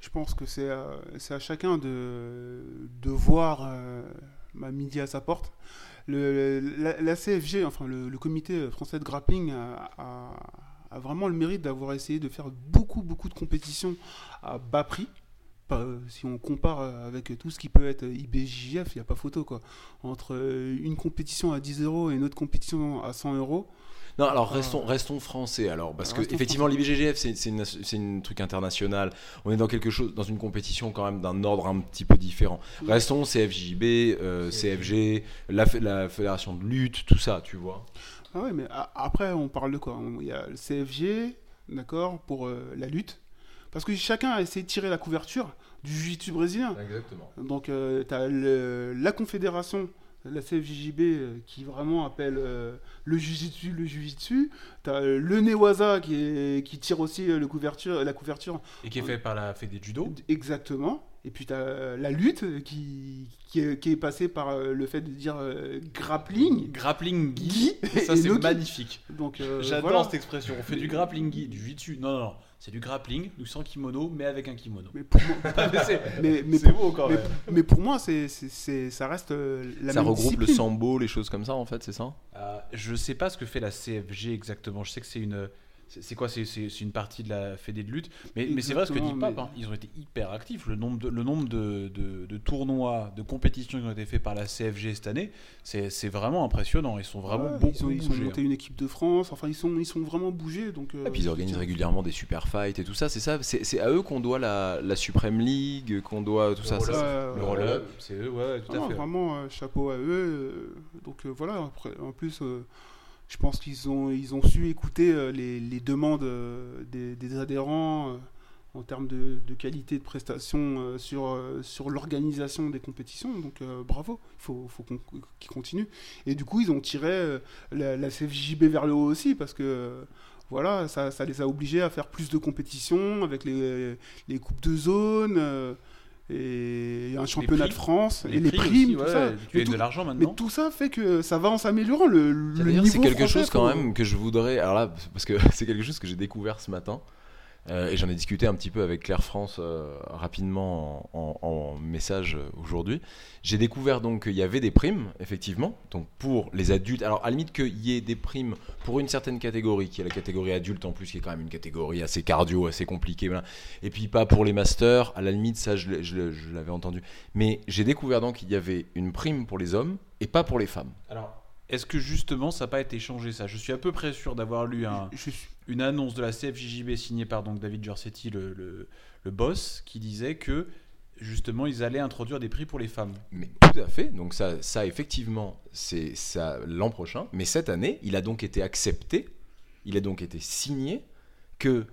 Je pense que c'est à, chacun de, de voir euh, ma midi à sa porte. La, CFG, enfin le, comité français de grappling, a vraiment le mérite d'avoir essayé de faire beaucoup, beaucoup de compétitions à bas prix. Pas, euh, si on compare euh, avec tout ce qui peut être IBJJF, il n'y a pas photo quoi. Entre euh, une compétition à 10 euros et une autre compétition à 100 euros, Non, alors Ah. restons, restons français alors, parce que Restons effectivement l'IBGGF c'est une, une truc international. On est dans quelque chose, dans une compétition quand même d'un ordre un petit peu différent. Restons CFJB, euh, CFG, la, fé- la fédération de lutte, tout ça, tu vois. Ah ouais, mais après, on parle de quoi? Il y a le CFG, d'accord, pour euh, la lutte. Parce que chacun a essayé de tirer la couverture du jiu-jitsu brésilien. Exactement. Donc, tu as la confédération, la CFJJB, euh, qui vraiment appelle euh, le jiu-jitsu le jiu-jitsu. Tu as le Newaza qui, est- qui tire aussi euh, le couverture, la couverture Et qui est fait par la Fédé de judo. Exactement. Et puis tu as la lutte qui, qui, est, qui est passée par euh, le fait de dire euh, grappling. Grappling gi. Ça, c'est magnifique. Donc, euh, J'adore voilà. cette expression. On fait du grappling gi, du jiu-jitsu. Non, non, non. C'est du grappling, du sans kimono, mais avec un kimono. Mais pour moi, mais c'est mais, mais c'est pour, beau quand mais- même. mais pour moi, c'est, c'est, c'est- ça reste euh, la Ça même regroupe le sambo, les choses comme ça en fait, c'est ça? Euh, je sais pas ce que fait la CFG exactement. Je sais que c'est une. C'est quoi C'est une partie de la Fédé de lutte. Mais, mais c'est vrai ce que dit Pape. mais- hein. Ils ont été hyper actifs. Le nombre de, le nombre de, de- de tournois, de compétitions qui ont été faits par la CFG cette année, c'est vraiment impressionnant. Ils sont vraiment Ouais, beaucoup ils ont, ils ont bougés, monté une équipe de France. Enfin, ils sont, ils sont vraiment bougés. Donc, euh, Et puis ils organisent régulièrement des super fights et tout ça, c'est ça C'est à eux qu'on doit la, la Supreme League, qu'on doit tout Le ça. le roll-up, c'est eux, ouais, tout Ah à non, fait. vraiment, euh, chapeau à eux. euh, donc euh, voilà, après, en plus, euh, je pense qu'ils ont, ils ont su écouter euh, les, les demandes euh, des, adhérents euh, en termes de, qualité de prestation sur, sur l'organisation des compétitions. Donc bravo, il faut, faut qu'ils continuent. Et du coup, ils ont tiré la, CFJB vers le haut aussi parce que. voilà, ça, ça les a obligés à faire plus de compétitions avec les, les coupes de zone et un championnat prix. de France et les prix primes, aussi, tout ouais, ça. Tu Mais tout- de l'argent mais maintenant. tout ça fait que ça va en s'améliorant. Le, le niveau c'est quelque français, chose quand même que je voudrais. Alors là, parce que c'est quelque chose que j'ai découvert ce matin. Euh, et j'en ai discuté un petit peu avec Claire France euh, rapidement en, en- en message euh, aujourd'hui. J'ai découvert donc qu'il y avait des primes, effectivement, donc pour les adultes. Alors à la limite qu'il y ait des primes pour une certaine catégorie, qui est la catégorie adulte en plus, qui est quand même une catégorie assez cardio, assez compliquée. voilà. Et puis pas pour les masters, à la limite, ça je, l'avais entendu. Mais j'ai découvert donc qu'il y avait une prime pour les hommes et pas pour les femmes. Alors, est-ce que justement ça n'a pas été changé ça? Je suis à peu près sûr d'avoir lu un, Je suis- une annonce de la CFJJB signée par donc David Giorsetti, le, le, le boss, qui disait que justement ils allaient introduire des prix pour les femmes. Mais tout à fait. Donc ça, ça effectivement, c'est ça l'an prochain. Mais cette année, il a donc été accepté, il a donc été signé que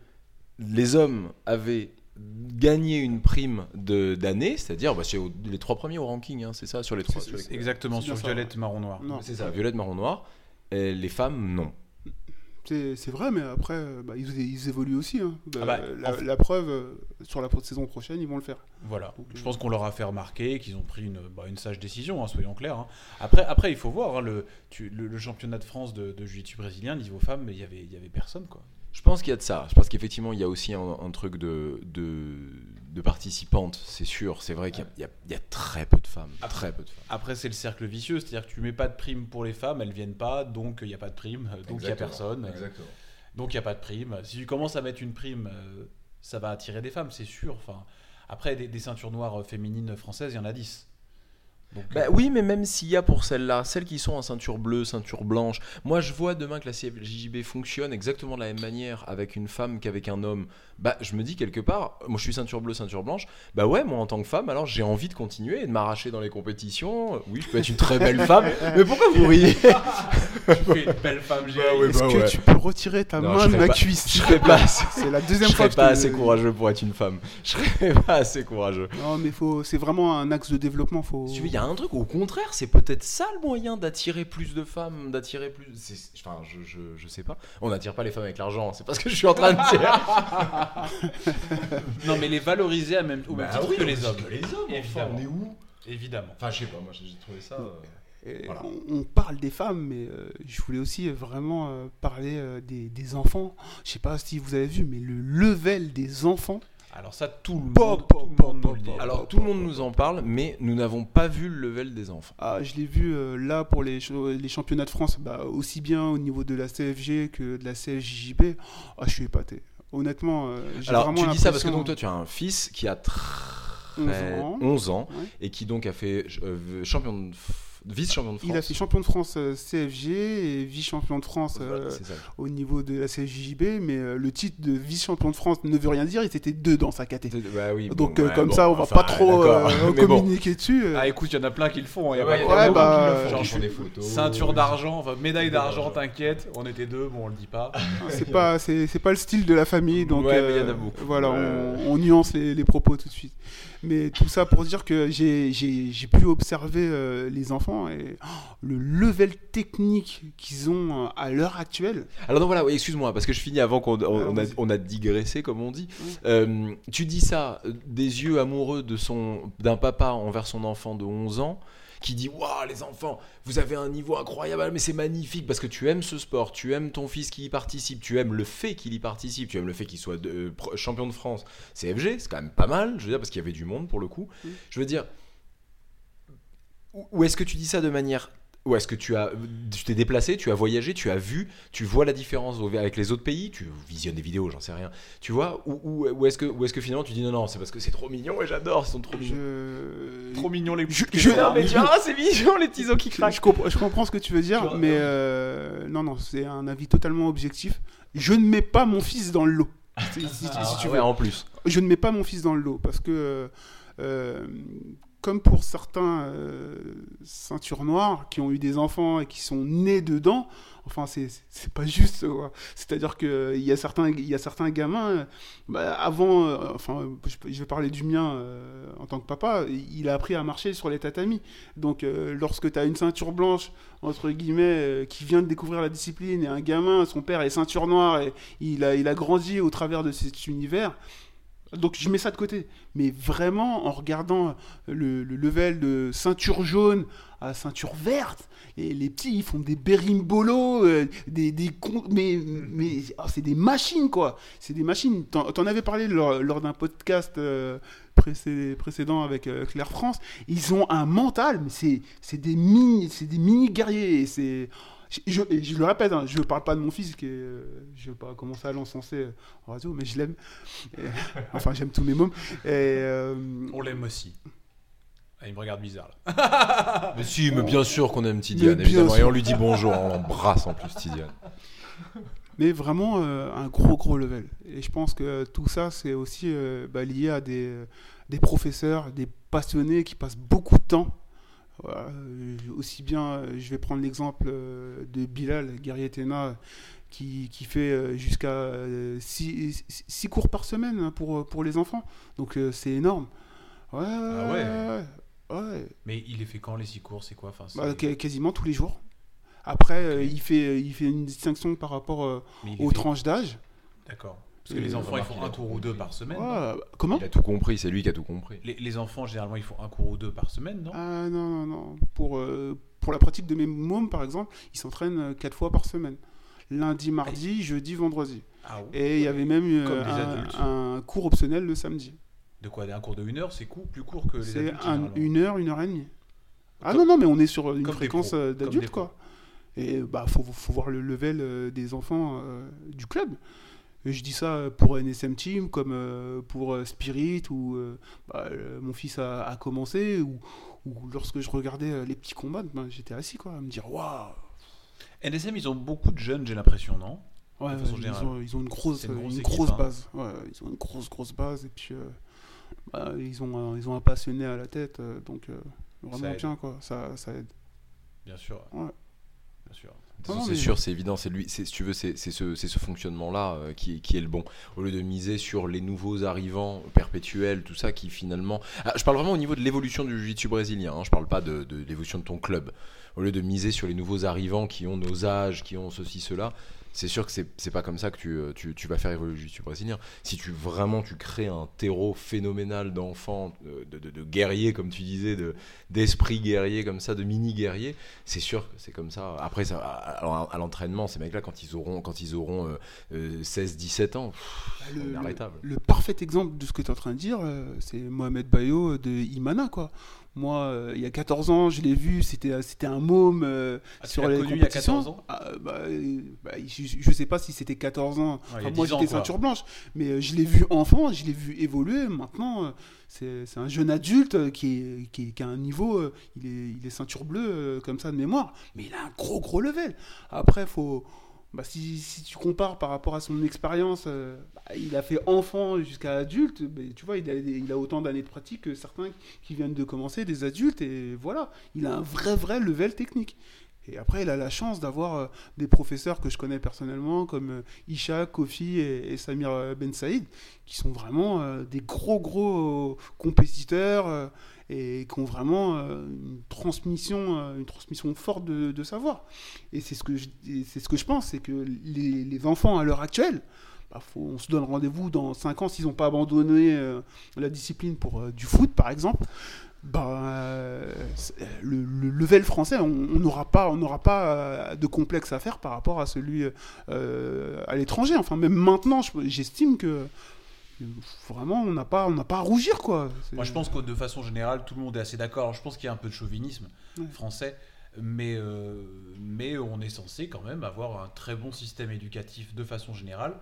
les hommes avaient gagné une prime de d'année, c'est-à-dire bah, c'est les trois premiers au ranking, hein, c'est ça sur les trois. Sur les- Exactement, sur violette, marron, noir. Non, C'est ça, violette, marron, noir. Et les femmes, non. C'est c'est vrai, mais après, euh, bah, ils, ils évoluent aussi. hein. Ah bah, la, en fait- la preuve, euh, sur la saison prochaine, ils vont le faire. Voilà. Donc, Je euh, pense qu'on leur a fait remarquer qu'ils ont pris une, bah, une sage décision, hein, soyons clairs. hein. Après, après, il faut voir hein, le, tu- le, le championnat de France de, de jiu-jitsu brésilien niveau femmes, mais il y avait, il y avait personne quoi. Je pense qu'il y a de ça. Je pense qu'effectivement, il y a aussi un, un truc de, de, de participantes, c'est sûr. C'est vrai qu'il y a- y, y très peu de femmes. Très peu de femmes. Après, c'est le cercle vicieux, c'est-à-dire que tu mets pas de prime pour les femmes, elles viennent pas, donc il n'y a pas de prime, donc il n'y a personne, Exactement. donc il n'y a pas de prime. Si tu commences à mettre une prime, euh, ça va attirer des femmes, c'est sûr. Enfin, après, des, des ceintures noires euh, féminines françaises, il y en a 10. Donc, Bah euh, oui, mais même s'il y a pour celles-là, celles qui sont en ceinture bleue, ceinture blanche, moi je vois demain que la CFJJB fonctionne exactement de la même manière avec une femme qu'avec un homme. Bah je me dis quelque part, moi je suis ceinture bleue, ceinture blanche, bah ouais, moi en tant que femme, alors j'ai envie de continuer et de m'arracher dans les compétitions. Oui, je peux être une très belle femme, mais pourquoi vous riez? Tu fais une belle femme, j'ai Bah ouais, Est-ce bah que ouais. tu peux retirer ta Non, main je de serais ma pas- cuisse Je serais pas assez, C'est la je deuxième fois serais que pas te- assez courageux pour être une femme. Je serais pas assez courageux. Non, mais faut, c'est vraiment un axe de développement. Faut... Si tu veux, il y a un truc, au contraire, c'est peut-être ça le moyen d'attirer plus de femmes, d'attirer plus. c'est- Enfin, je, je, je sais pas. On n'attire pas les femmes avec l'argent, c'est pas ce que je suis en train de dire. Non, mais les valoriser à même, au même Bah titre oui, que les hommes. que les hommes, Évidemment. enfin, on est où? Évidemment. Enfin, je sais pas, moi j'ai trouvé ça. euh, Et Voilà. on, on parle des femmes, mais euh, je voulais aussi euh, vraiment euh, parler euh, des, des enfants. Je sais pas si vous avez vu, mais le level des enfants. Alors ça, tout le monde, pop, tout le pop, monde nous le dit. Alors, tout le monde nous en parle, mais nous n'avons pas vu le level des enfants. Ah, je l'ai vu là pour les, les championnats de France, bah, aussi bien au niveau de la CFG que de la CFJB. Ah, je suis épaté. Honnêtement, j'ai Alors, tu dis ça parce que donc toi, tu as un fils qui a 11 ans. 11 ans Ouais. et qui donc a fait champion de f- vice-champion de France. Il a fait champion de France euh, CFG et vice-champion de France euh, Voilà, au niveau de la CFJB, mais euh, le titre de vice-champion de France ne veut rien dire, il était deux dans sa caté. Bah oui, Donc bon, euh, ouais, comme bon, ça, on va enfin, pas trop euh, bon. communiquer dessus. euh. Ah écoute, il y en a plein qui le font. hein, y a Ouais, Ouais, bah, qui le euh, font, genre, des photos. Ceinture d'argent, enfin médaille d'argent, t'inquiète. On était deux, bon on le dit pas. c'est pas c'est c'est pas le style de la famille donc Ouais, mais il y en a euh, beaucoup. voilà Ouais. on, on nuance les, les propos tout de suite mais tout ça pour dire que j'ai pu observer euh, les enfants et oh, le level technique qu'ils ont euh, à l'heure actuelle Alors non, voilà, excuse-moi, parce que je finis avant qu'on on, on a, vas-y. on a digressé, comme on dit. Euh, tu dis ça, des yeux amoureux d'un papa envers son enfant de 11 ans, qui dit Waouh, les enfants, vous avez un niveau incroyable, mais c'est magnifique, parce que tu aimes ce sport, tu aimes ton fils qui y participe, tu aimes le fait qu'il y participe, tu aimes le fait qu'il soit de- euh, champion de France. CFG, c'est quand même pas mal, je veux dire, parce qu'il y avait du monde pour le coup. Mm. Je veux dire, ou est-ce que tu dis ça de manière. Ou est-ce que tu as, tu t'es déplacé, tu as voyagé, tu as vu, tu vois la différence avec les autres pays, tu visionnes des vidéos, j'en sais rien, tu vois, ou, ou, ou est-ce que, ou est-ce que finalement tu dis non, non, c'est parce que c'est trop mignon et j'adore, ils sont trop mignons. je Trop mignon les Je- je- kézard. Non, mais tu vois, c'est mignon les petits os qui je, craquent. je comprends, je comprends ce que tu veux dire vois, mais non. euh, non non c'est un avis totalement objectif je ne mets pas mon fils dans le lot si, si- si Ah, tu ouais, veux en plus. je ne mets pas mon fils dans le lot parce que, euh, euh, comme pour certains euh, ceintures noires qui ont eu des enfants et qui sont nés dedans, enfin, c'est pas juste. C'est-à-dire qu'il y, a certains- y a certains gamins, euh, bah, avant, euh, enfin, je, vais parler du mien en tant que papa, il a appris à marcher sur les tatamis. Donc, lorsque tu as une ceinture blanche, entre guillemets, qui vient de découvrir la discipline, et un gamin, son père est ceinture noire, et il a, il a grandi au travers de cet univers. Donc je mets ça de côté. Mais vraiment, en regardant le, le level de ceinture jaune à ceinture verte, et les petits, ils font des berimbolos, euh, des, des mais, mais oh, c'est des machines, quoi. C'est des machines. T'en, avais parlé lors, d'un podcast euh, précé- précédent avec euh, Claire France. Ils ont un mental, mais c'est, des mini, c'est des mini guerriers. C'est je, le répète, hein, je ne parle pas de mon fils, qui est, euh, je ne vais pas commencer à l'encenser euh, en radio, mais je l'aime. Enfin, j'aime tous mes mômes. Et, euh, On l'aime aussi. Ah, il me regarde bizarre là. Mais si, mais bien sûr qu'on aime Tidiane, évidemment, et on lui dit bonjour, on l'embrasse en plus, Tidiane. mais vraiment euh, un gros, gros level. Et je pense que tout ça, c'est aussi euh, bah, lié à des, des professeurs, des passionnés qui passent beaucoup de temps. Euh, aussi bien, euh, je vais prendre l'exemple euh, de Bilal, guerrier Tena, qui, qui fait jusqu'à 6 cours par semaine hein, pour, pour les enfants. Donc c'est énorme. Ouais, Ah ouais. ouais, ouais. Mais il les fait quand les six cours? C'est quoi? Enfin, Bah, qu- quasiment tous les jours. Après, il, fait, il fait une distinction par rapport aux tranches d'âge. D'accord. Parce que les enfants, ils font un cours ou deux par semaine. Ouais, bah, comment Il a tout compris, c'est lui qui a tout compris. les, les enfants, généralement, ils font un cours ou deux par semaine, non? Ah non, non, non. Pour, euh, pour la pratique de mes mômes, par exemple, ils s'entraînent euh, quatre fois par semaine. Lundi, mardi, jeudi, vendredi. Ah ouais. Et il y avait même euh, un, cours optionnel le samedi. De quoi? Un cours de une heure, c'est court, plus court que les C'est adultes, un- généralement. une heure, une heure et demie. Ah Comme- non, non, mais on est sur une fréquence euh, d'adultes, quoi. Et bah, faut, faut voir le level euh, des enfants euh, du club. Et je dis ça pour NSM Team, comme euh, pour euh, Spirit, où euh, bah, mon fils a, a commencé, ou, lorsque je regardais les petits combats, ben, j'étais assis, quoi, à me dire waouh! NSM, ils ont beaucoup de jeunes, j'ai l'impression, non? Ouais, ils, générale. ont, ils ont une grosse, une une grosse hein. base. Ouais, ils ont une grosse, grosse base. Et puis, euh, bah, ils, ont, un- ils ont un passionné à la tête. donc, euh, vraiment bien, quoi. Ça, ça aide. Bien sûr. Ouais. Bien sûr. C'est mais- sûr, c'est évident, c'est lui, si tu veux, c'est c'est ce, ce fonctionnement-là euh, qui, est- qui est le bon. Au lieu de miser sur les nouveaux arrivants perpétuels, tout ça, qui finalement. Ah, je parle vraiment au niveau de l'évolution du jiu-jitsu brésilien. Hein, je parle pas de, de l'évolution de ton club. Au lieu de miser sur les nouveaux arrivants qui ont nos âges, qui ont ceci, cela. C'est sûr que c'est pas comme ça que tu, euh, tu, tu vas faire évoluer le jiu-jitsu brésilien. Si tu vraiment tu crées un terreau phénoménal d'enfants, euh, de, de, de guerriers comme tu disais, de d'esprit guerrier comme ça, de mini guerriers, c'est sûr que c'est comme ça. Après, ça, à, l'entraînement, ces mecs-là, quand ils auront, quand ils auront euh, euh, 16-17 ans, pff, Bah, le, le- parfait exemple de ce que tu es en train de dire, c'est Mohamed Bayo de Imana, quoi. Moi, euh, il y a 14 ans, je l'ai vu, c'était c'était un môme euh, Ah, sur les connu il y a compétitions. 14 ans Ah, bah, euh, bah, je, je sais pas si c'était 14 ans. Ouais, Enfin, moi, 10 ans, j'étais ceinture blanche, mais euh, je l'ai vu enfant, je l'ai vu évoluer. Maintenant, euh, c'est un jeune adulte euh, qui, est, qui, est- qui a un niveau, euh, il, est, il est ceinture bleue euh, comme ça de mémoire, mais il a un gros gros level. Après, faut, bah, si, si tu compares par rapport à son expérience, euh, bah, il a fait enfant jusqu'à adulte, mais tu vois, il a, il a autant d'années de pratique que certains qui viennent de commencer, des adultes, et voilà, il a un vrai vrai level technique. Et après, il a la chance d'avoir euh, des professeurs que je connais personnellement, comme euh, Isha, Kofi et, et Samir Ben Saïd, qui sont vraiment des gros, gros compétiteurs et qui ont vraiment euh, une, transmission, euh, une transmission forte de, savoir. Et c'est ce que c'est ce que je pense, c'est que les, enfants à l'heure actuelle, bah, faut, on se donne rendez-vous dans 5 ans s'ils n'ont pas abandonné euh, la discipline pour du foot, par exemple. Bah, le, le level français, on n'aura pas, on n'aura pas de complexe à faire par rapport à celui à l'étranger. Enfin, même maintenant, je- j'estime que vraiment, on n'a pas, on n'a pas à rougir, quoi. Moi, je pense que de façon générale, tout le monde est assez d'accord. Alors, je pense qu'il y a un peu de chauvinisme Ouais. français, mais, euh, mais on est censé quand même avoir un très bon système éducatif de façon générale.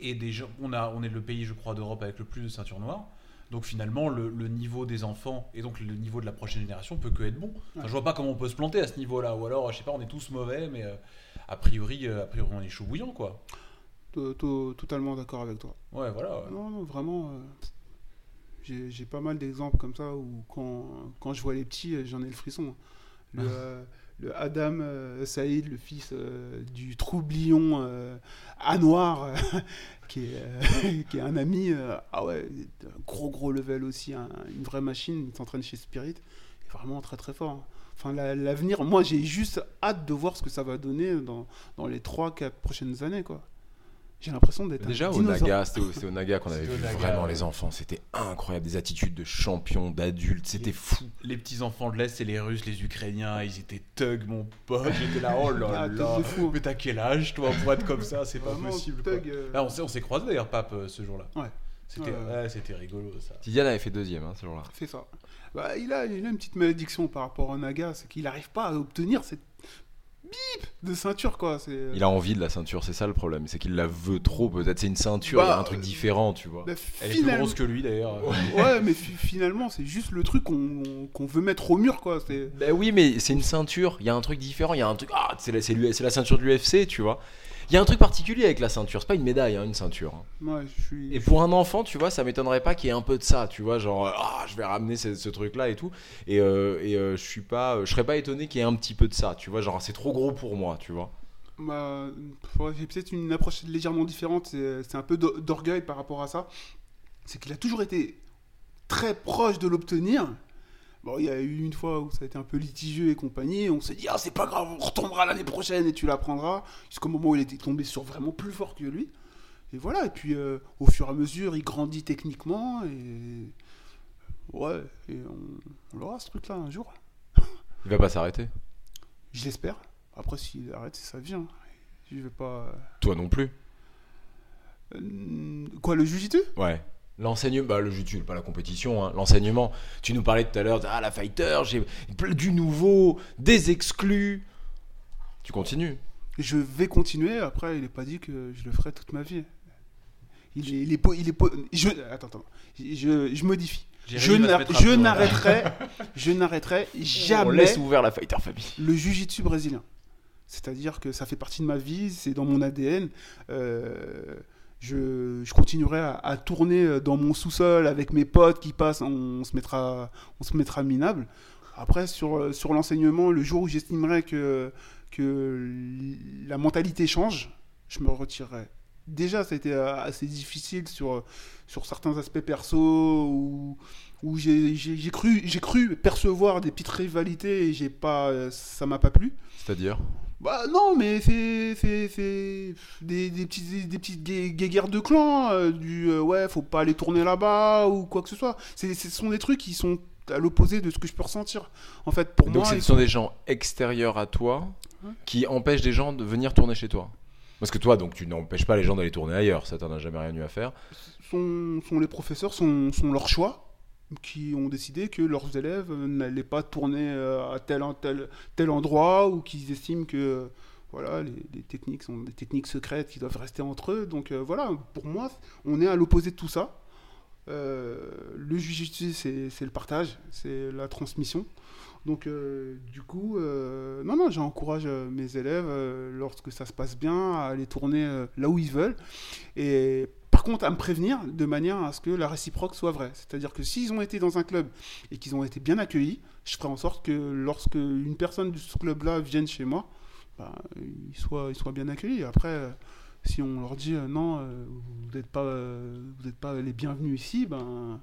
Et des gens, on, a, on est le pays, je crois, d'Europe avec le plus de ceintures noires. Donc finalement, le, le niveau des enfants et donc le niveau de la prochaine génération peut que être bon. Enfin, Ouais. Je vois pas comment on peut se planter à ce niveau-là. Ou alors, je sais pas, on est tous mauvais, mais euh, a priori, euh, a priori, on est chaud bouillant, quoi. To- to- totalement d'accord avec toi. Ouais, voilà. ouais. Non, non, vraiment. euh, j'ai pas mal d'exemples comme ça où quand, quand je vois les petits, euh, j'en ai le frisson. Le, euh, le Adam euh, Saïd, le fils du troublion à noir, qui, est, qui est un ami, ah ouais, un gros gros level aussi, un- une vraie machine, il s'entraîne chez Spirit, il est vraiment très très fort. hein. Enfin, la- l'avenir, moi j'ai juste hâte de voir ce que ça va donner dans, dans les 3-4 prochaines années, quoi. J'ai l'impression d'être un Déjà au dinosaure. Naga, c'était au, au Naga qu'on avait au vu Naga, vraiment ouais. les enfants. C'était incroyable, des attitudes de champions, d'adultes, c'était fou. Les petits enfants de l'Est, c'est les Russes, les Ukrainiens, ils étaient thugs, mon pote. J'étais là, oh là Ah, là. fou. Mais t'as quel âge, toi, pour être comme ça? C'est pas possible. quoi. thug, euh, Là, on s'est, on s'est croisés d'ailleurs, Pape, euh, ce jour-là. Ouais. C'était, Ouais, ouais. rigolo, ça. Tidiane avait fait deuxième hein, ce jour-là. fait ça. Bah, il, a, il a une petite malédiction par rapport à Naga, c'est qu'il n'arrive pas à obtenir cette bip de ceinture, quoi. C'est... Il a envie de la ceinture, c'est ça le problème. C'est qu'il la veut trop, peut-être. C'est une ceinture, il y a Bah, un truc différent, tu vois. Bah, Elle est plus grosse que lui, d'ailleurs. Ouais, mais fi- finalement, c'est juste le truc qu'on, veut mettre au mur, quoi. Ben oui, mais c'est une ceinture. Il y a un truc différent. Il y a un truc. Ah, c'est la, la ceinture de l'UFC, tu vois. Il y a un truc particulier avec la ceinture. C'est pas une médaille, hein, une ceinture. hein. Ouais, je suis... Et pour un enfant, tu vois, ça m'étonnerait pas qu'il y ait un peu de ça, tu vois, genre, euh, ah, je vais ramener ce, ce truc-là et tout. Et, euh, et euh, je suis pas, je serais pas étonné qu'il y ait un petit peu de ça, tu vois, genre, c'est trop gros pour moi, tu vois. Bah, j'ai peut-être une approche légèrement différente. C'est, un peu d'o- d'orgueil par rapport à ça. C'est qu'il a toujours été très proche de l'obtenir. Bon, il y a eu une fois où ça a été un peu litigieux et compagnie. On s'est dit, ah, c'est pas grave, on retombera l'année prochaine et tu l'apprendras. Jusqu'au moment où il était tombé sur vraiment plus fort que lui. Et voilà, et puis euh, au fur et à mesure, il grandit techniquement. Et ouais, et on, on aura ce truc-là un jour. Il va pas s'arrêter. Je l'espère. Après, s'il arrête, c'est sa vie. hein. Je vais pas. Toi non plus. Euh, Quoi, le jujitsu? Ouais. L'enseignement, bah le jiu pas la compétition, hein, l'enseignement. Tu nous parlais tout à l'heure, de, ah la fighter, j'ai du nouveau, des exclus. Tu continues. Je vais continuer. Après, il n'est pas dit que je le ferai toute ma vie. Il est, il est, po- il est po- je, attends, attends. Je, je modifie. Je n'arrêterai, je n'arrêterai On jamais laisse ouvert la fighter famille. le jujitsu brésilien. C'est-à-dire que ça fait partie de ma vie, c'est dans mon ADN. Euh, je, continuerai à, tourner dans mon sous-sol avec mes potes qui passent, on, se mettra, on se mettra minable. Après, sur, sur l'enseignement, le jour où j'estimerai que, que la mentalité change, je me retirerai. Déjà, été euh, assez difficile sur, sur certains aspects perso où, où j'ai cru, cru percevoir des petites rivalités et pas, euh, ça m'a pas plu. C'est-à-dire? Bah non, mais c'est c'est c'est des, des petites des petites gue- guéguerres de clans euh, du euh, ouais, faut pas aller tourner là-bas ou quoi que ce soit. C'est ce sont des trucs qui sont à l'opposé de ce que je peux ressentir. En fait, pour Donc moi, ce sont des gens extérieurs à toi Ouais. qui empêchent des gens de venir tourner chez toi. Parce que toi, donc tu n'empêches pas les gens d'aller tourner ailleurs, ça t'en as jamais rien eu à faire. sont, sont les professeurs sont, sont leur choix. Qui ont décidé que leurs élèves n'allaient pas tourner euh, à tel, tel, tel endroit ou qu'ils estiment que voilà, les, techniques sont des techniques secrètes qui doivent rester entre eux. Donc euh, voilà, pour moi, on est à l'opposé de tout ça. Euh, le jujitsu, c'est le partage, c'est la transmission. Donc euh, du coup, non, non, j'encourage mes élèves, lorsque ça se passe bien, à aller tourner là où ils veulent. Et par contre, à me prévenir de manière à ce que la réciproque soit vraie. C'est-à-dire que s'ils ont été dans un club et qu'ils ont été bien accueillis, je ferai en sorte que lorsque une personne de ce club-là vienne chez moi, bah, ils, soient, ils soient bien accueillis. Après, euh, si on leur dit euh, non, euh, vous n'êtes pas, euh, vous n'êtes pas les bienvenus ici, ben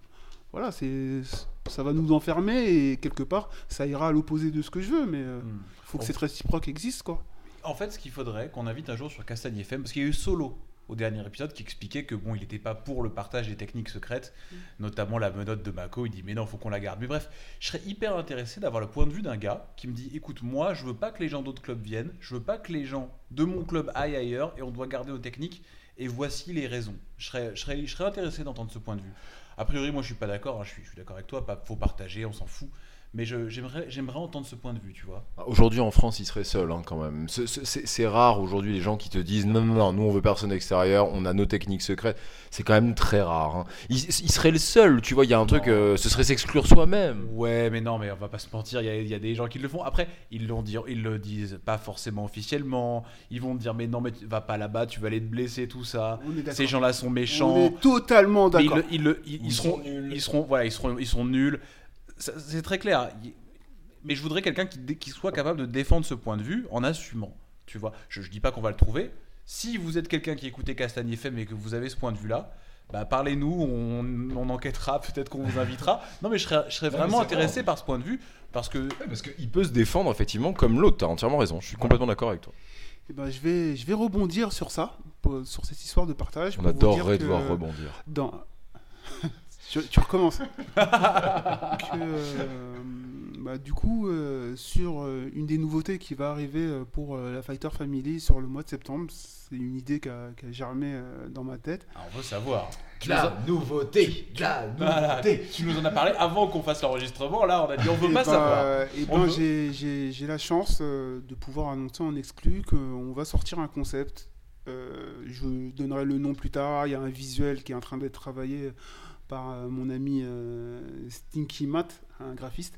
voilà, c'est, ça va nous enfermer et quelque part, ça ira à l'opposé de ce que je veux. Mais il Hmm. faut que cette réciproque existe, quoi. En fait, ce qu'il faudrait qu'on invite un jour sur Castagne FM, parce qu'il y a eu Solo au dernier épisode qui expliquait que bon, il n'était pas pour le partage des techniques secrètes, notamment la menotte de Mako. Il dit mais non, faut qu'on la garde. Mais bref, je serais hyper intéressé d'avoir le point de vue d'un gars qui me dit écoute, moi, je veux pas que les gens d'autres clubs viennent, je veux pas que les gens de mon club aillent ailleurs, et on doit garder nos techniques. Et voici les raisons. Je serais, je serais, je serais intéressé d'entendre ce point de vue. A priori, moi, je suis pas d'accord. hein, je suis, je suis d'accord avec toi. Pas, faut partager, on s'en fout. Mais je- j'aimerais, j'aimerais entendre ce point de vue, tu vois. Aujourd'hui en France, il serait seul hein, quand même. C'est- rare aujourd'hui les gens qui te disent non, non, non, nous on veut personne extérieur, on a nos techniques secrètes. C'est quand même très rare. hein. Il, il serait le seul, tu vois, il y a un truc, euh, ce serait s'exclure soi-même. Ouais, mais non, mais on va pas se mentir, il y a, il y a des gens qui le font. Après, ils, l'ont dit, ils le disent pas forcément officiellement. Ils vont te dire, mais non, mais tu vas pas là-bas, tu vas aller te blesser, tout ça. On. Ces gens-là sont On méchants. est totalement d'accord. ils ils- ils Ils seront, sont nuls. ils seront, voilà, ils seront, ils sont nuls. C'est très clair. Mais je voudrais quelqu'un qui, soit capable de défendre ce point de vue en assumant. Tu vois, je, je dis pas qu'on va le trouver. Si vous êtes quelqu'un qui écoutait Castagne FM et que vous avez ce point de vue-là, bah parlez-nous, on, on enquêtera, peut-être qu'on vous invitera. Non, mais je serais, je serais mais vraiment intéressé par ce point de vue parce que Parce qu'il peut se défendre effectivement comme l'autre, t'as entièrement raison, je suis complètement d'accord avec toi. Eh ben, je, vais, je vais rebondir sur ça, pour- sur cette histoire de partage. On pour vous adorerait dire devoir que rebondir. Dans... tu, tu recommences. Que, euh, bah, du coup, euh, sur euh, une des nouveautés qui va arriver euh, pour euh, la Fighter Family sur le mois de septembre, c'est une idée qui a, germé euh, dans ma tête. Ah, on veut savoir. De la nouveauté, de la Voilà, tu nous en as parlé avant qu'on fasse l'enregistrement. Là, on a dit on veut Eh pas ben, savoir. eh ben, veut. j'ai- la chance euh, de pouvoir annoncer en exclu qu'on va sortir un concept. Euh, je donnerai le nom plus tard. Il y a un visuel qui est en train d'être travaillé par euh, mon ami euh, Stinky Matt, un graphiste,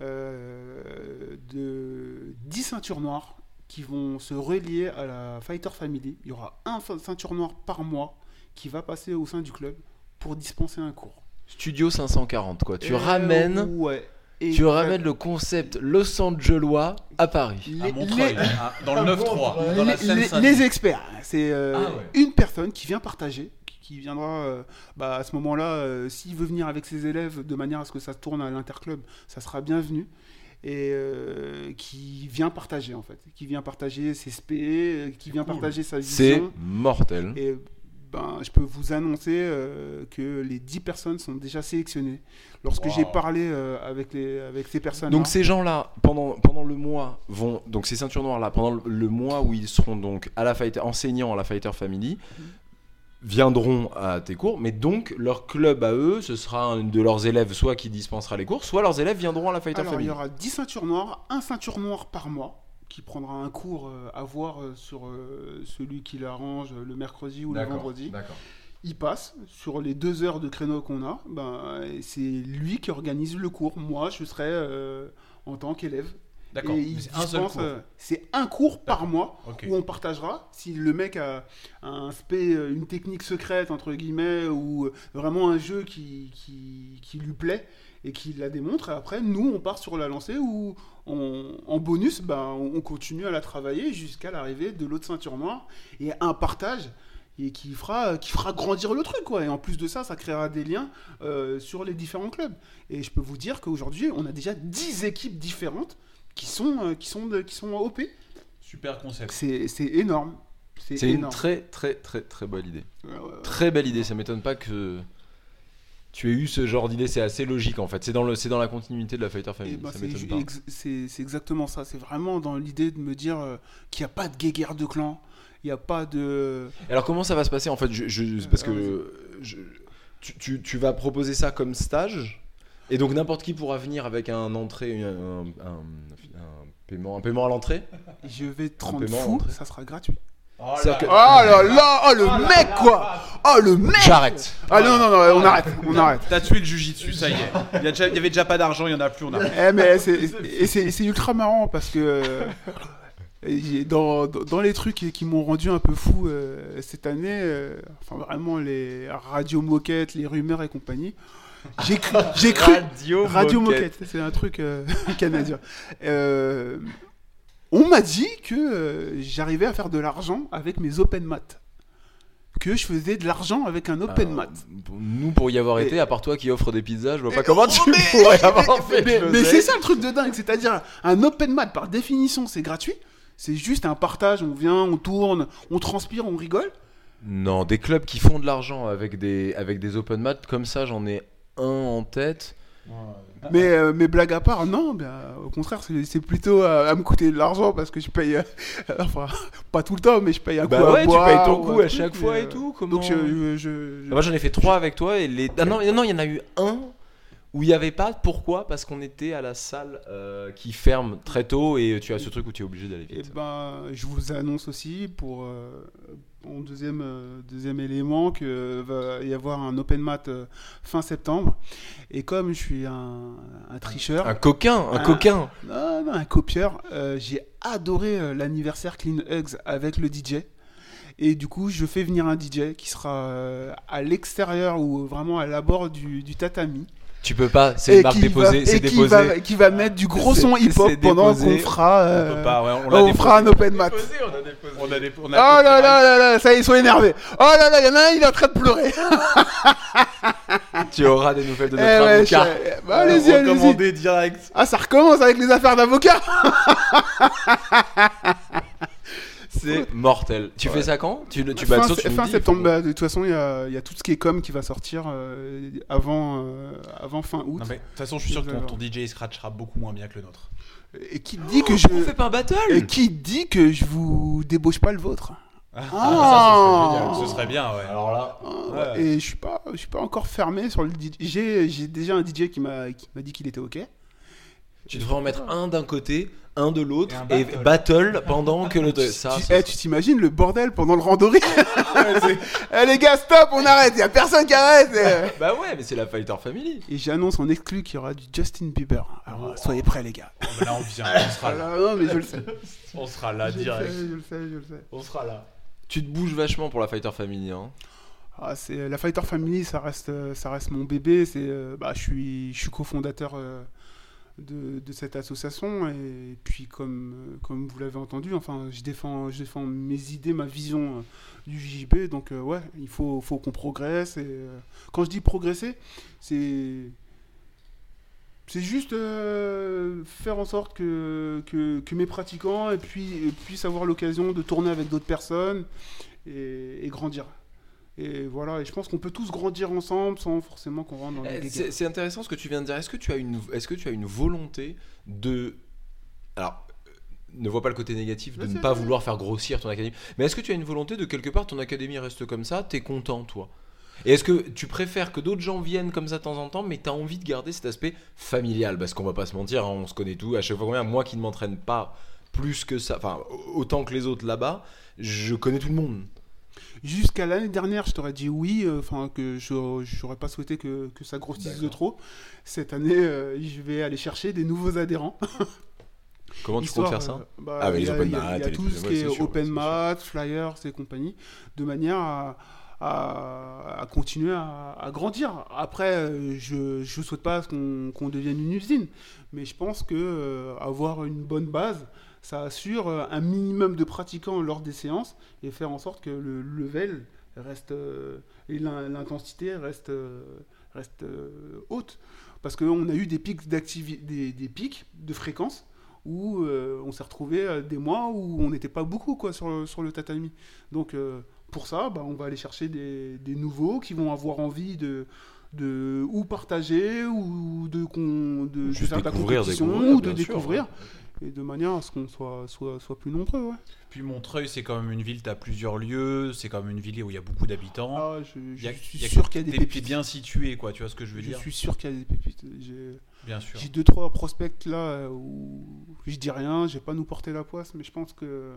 euh, de 10 ceintures noires qui vont se relier à la Fighter Family. Il y aura un ceinture noire par mois qui va passer au sein du club pour dispenser un cours. Studio 540 quoi, tu Euh, ramènes, ouais. Et tu ramènes le concept Los Angelois à Paris. les- À Montreuil, les- hein, dans le 9-3, dans la les, les- experts, c'est euh, Ah ouais. une personne qui vient partager, qui, viendra euh, bah, à ce moment-là, euh, s'il veut venir avec ses élèves de manière à ce que ça tourne à l'interclub, ça sera bienvenu. Et euh, qui vient partager en fait, qui vient partager ses SP, euh, qui vient cool. partager sa C'est vision. mortel. Et ben, je peux vous annoncer euh, que les 10 personnes sont déjà sélectionnées. Lorsque Wow. j'ai parlé euh, avec, les, avec ces personnes Donc ces gens-là, pendant, pendant le mois, vont donc ces ceintures noires là, pendant le, le mois où ils seront donc à la fighter, enseignants à la Fighter Family, viendront à tes cours, mais donc leur club à eux, ce sera un de leurs élèves soit qui dispensera les cours, soit leurs élèves viendront à la Fighter Alors, il Family. y aura 10 ceintures noires, un ceinture noire par mois, qui prendra un cours euh, à voir euh, sur euh, celui qui l'arrange le mercredi ou le vendredi. D'accord. Il passe sur les deux heures de créneau qu'on a. Ben, c'est lui qui organise le cours. Moi, je serai euh, en tant qu'élève. D'accord, c'est un cours. euh, C'est un cours par mois où on partagera. Si le mec a un spé, euh, une technique secrète, entre guillemets, ou euh, vraiment un jeu qui, qui, qui lui plaît et qui la démontre, et après, nous, on part sur la lancée où, on- en bonus, ben, on on continue à la travailler jusqu'à l'arrivée de l'autre ceinture noire et un partage. Et qui fera, qui fera grandir le truc, quoi. Et en plus de ça, ça créera des liens euh, sur les différents clubs. Et je peux vous dire qu'aujourd'hui, on a déjà 10 équipes différentes qui sont, euh, qui sont, de- qui sont OP. Super concept. C'est c'est énorme. C'est une très très très très bonne idée. Ouais, ouais, ouais. Très belle idée, ça m'étonne pas que tu aies eu ce genre d'idée, c'est assez logique en fait. C'est dans, le, c'est dans la continuité de la Fighter Family, ça c'est m'étonne pas. ex- c'est c'est exactement ça. C'est vraiment dans l'idée de me dire euh, qu'il n'y a pas de guéguerre de clans. Il n'y a pas de. Alors comment ça va se passer en fait? Je, je- Parce que Euh, je- tu, tu- tu vas proposer ça comme stage? Et donc n'importe qui pourra venir avec un entrée, un, un- un- un paiement, un paiement à l'entrée. Je vais te rendre fou, ça sera gratuit. C'est-à-dire que- Oh là là, oh le mec quoi Oh le mec J'arrête. Ah non, non, non, on arrête, on arrête. T'as tué le jujitsu, ça y est. Il y, a déjà- il y avait déjà pas d'argent, il y en a plus, on a. Eh, mais c'est, et c'est, c'est ultra marrant parce que euh, dans, dans dans les trucs qui, qui m'ont rendu un peu fou euh, cette année, euh, enfin vraiment les radios moquettes, les rumeurs et compagnie, j'ai cru, j'ai cru Radio, Radio Moquette. Moquette, c'est un truc euh, canadien. Euh, on m'a dit que euh, j'arrivais à faire de l'argent avec mes open mat. Que je faisais de l'argent avec un open Alors, mat. Nous, pour y avoir Et- été, à part toi qui offre des pizzas, je vois pas comment oh, tu mais- pourrais avoir fait mais- c'est ça le truc de dingue, c'est-à-dire un open mat par définition c'est gratuit, c'est juste un partage, on vient, on tourne, on transpire, on rigole. Non, des clubs qui font de l'argent avec des, avec des open mat, comme ça, j'en ai un en tête. Mais, euh, mais blague à part, non, ben, au contraire, c'est plutôt à, à me coûter de l'argent parce que je paye, euh, enfin, pas tout le temps, mais je paye un coup Bah à ouais, tu boire payes ton ou coup à truc, chaque fois euh, et tout. Comment... Donc je, je- je- je- Moi, j'en ai fait trois avec toi et les. Ah non, non, il y en a eu un où il n'y avait pas. Pourquoi Parce qu'on était à la salle euh, qui ferme très tôt et tu as ce truc où tu es obligé d'aller Eh vite. ben, je vous annonce aussi pour euh, en deuxième, euh, deuxième élément que va y avoir un open mat euh, fin septembre. Et comme je suis un, un tricheur, Un coquin, un coquin. non, non, un copieur, euh, j'ai adoré euh, l'anniversaire Clean Hugs avec le DJ. Et du coup, je fais venir un DJ qui sera euh, à l'extérieur ou vraiment à l'abord du, du tatami. Tu peux pas, c'est une marque qui déposée, va- c'est et qui déposé. va, qui va mettre du gros son hip-hop pendant déposé. qu'on fera, On euh, peut pas, ouais, on on, l'a déposé. fera un open mat. On a des- on Oh a là là là là, ça y est, ils sont énervés. Oh là là, il y en a un, il est en train de pleurer. Tu auras des nouvelles de Eh notre ouais, avocat. je- bah, allez-y, allez-y. Direct. Ah, ça recommence avec les affaires d'avocat. C'est mortel. Tu fais ça quand? Tu, tu fin bah, ça, tu fin dis, septembre, faut- bah, de toute façon, il y a, il y a tout ce qui est com qui va sortir euh, avant, euh, avant fin août. De toute façon, je suis sûr que ton, ton DJ scratchera beaucoup moins bien que le nôtre. Et qui dit que je. On fait pas un battle Et qui dit que je vous débauche pas le vôtre? Ah, Ah. ça, ce serait bien, ouais. Alors là, Ah, Et je suis pas, je suis pas encore fermé sur le DJ. J'ai, déjà un DJ qui m'a, qui m'a dit qu'il était ok. Tu devrais en mettre un d'un côté, un de l'autre Et battle. pendant que le. Ça, tu, ça- eh, tu t'imagines le bordel pendant le randori Eh les gars, stop, on arrête. Y a personne qui arrête. eh. Bah ouais, mais c'est la Fighter Family. Et j'annonce en exclu qu'il y aura du Justin Bieber. Alors soyez prêts les gars. Oh, bah là, on vient, on sera Ah là. non mais je le sais. On sera là je, le direct. sais je le sais, je le sais. On sera là. Tu te bouges vachement pour la Fighter Family. Hein. Ah, c'est la Fighter Family, ça reste, euh, ça reste mon bébé. C'est, euh, bah, je suis, je suis cofondateur euh, de, cette association et puis comme, comme vous l'avez entendu, enfin, je défends, je défends mes idées, ma vision euh, du JB. Donc euh, ouais, il faut, faut qu'on progresse. Et euh, quand je dis progresser, c'est c'est juste faire en sorte que, que, mes pratiquants et puis, puissent avoir l'occasion de tourner avec d'autres personnes et grandir. Et voilà, et je pense qu'on peut tous grandir ensemble sans forcément qu'on rentre dans Eh, les C'est c'est intéressant ce que tu viens de dire. Est-ce que tu as une, est-ce que tu as une volonté de, alors, ne vois pas le côté négatif de ne pas vouloir faire grossir ton académie, mais est-ce que tu as une volonté de quelque part ton académie reste comme ça, t'es content toi? Et est-ce que tu préfères que d'autres gens viennent comme ça de temps en temps, mais tu as envie de garder cet aspect familial? Parce qu'on va pas se mentir, hein, on se connaît tout. À chaque fois, moi qui ne m'entraîne pas plus que ça, enfin autant que les autres là-bas, je connais tout le monde. Jusqu'à l'année dernière, je t'aurais dit oui, euh, enfin que je n'aurais pas souhaité que, que ça grossisse de trop. Cette année, euh, je vais aller chercher des nouveaux adhérents. Comment tu Histoire, comptes faire ça euh, bah, Ah, les il y a- open il y a- y tout ce qui est sûr, open c'est mat, flyers et compagnie, de manière à, à, à continuer à, à grandir. Après, je ne souhaite pas qu'on devienne une usine, mais je pense que euh, avoir une bonne base, ça assure euh, un minimum de pratiquants lors des séances et faire en sorte que le level reste euh, et l'in- l'intensité reste, euh, reste euh, haute. Parce qu'on a eu des pics d'activité, des, des pics de fréquence où euh, on s'est retrouvé des mois où on n'était pas beaucoup quoi sur le, sur le tatami. Donc pour ça, bah, on va aller chercher des, des nouveaux qui vont avoir envie de de ou partager ou de, con- de, de faire de la compétition ou de découvrir. Et de manière à ce qu'on soit, soit, soit plus nombreux. Ouais. Puis Montreuil, c'est quand même une ville, tu as plusieurs lieux, c'est quand même une ville où il y a beaucoup d'habitants. Ah, je, je Il y a- suis il y a- sûr qu'il y a des t'es- t'es pépites. bien situé, quoi, tu vois ce que je veux Je dire? suis sûr qu'il y a des pépites. J'ai- Bien sûr. J'ai deux trois prospects là euh, où je dis rien, je vais pas nous porter la poisse, mais je pense que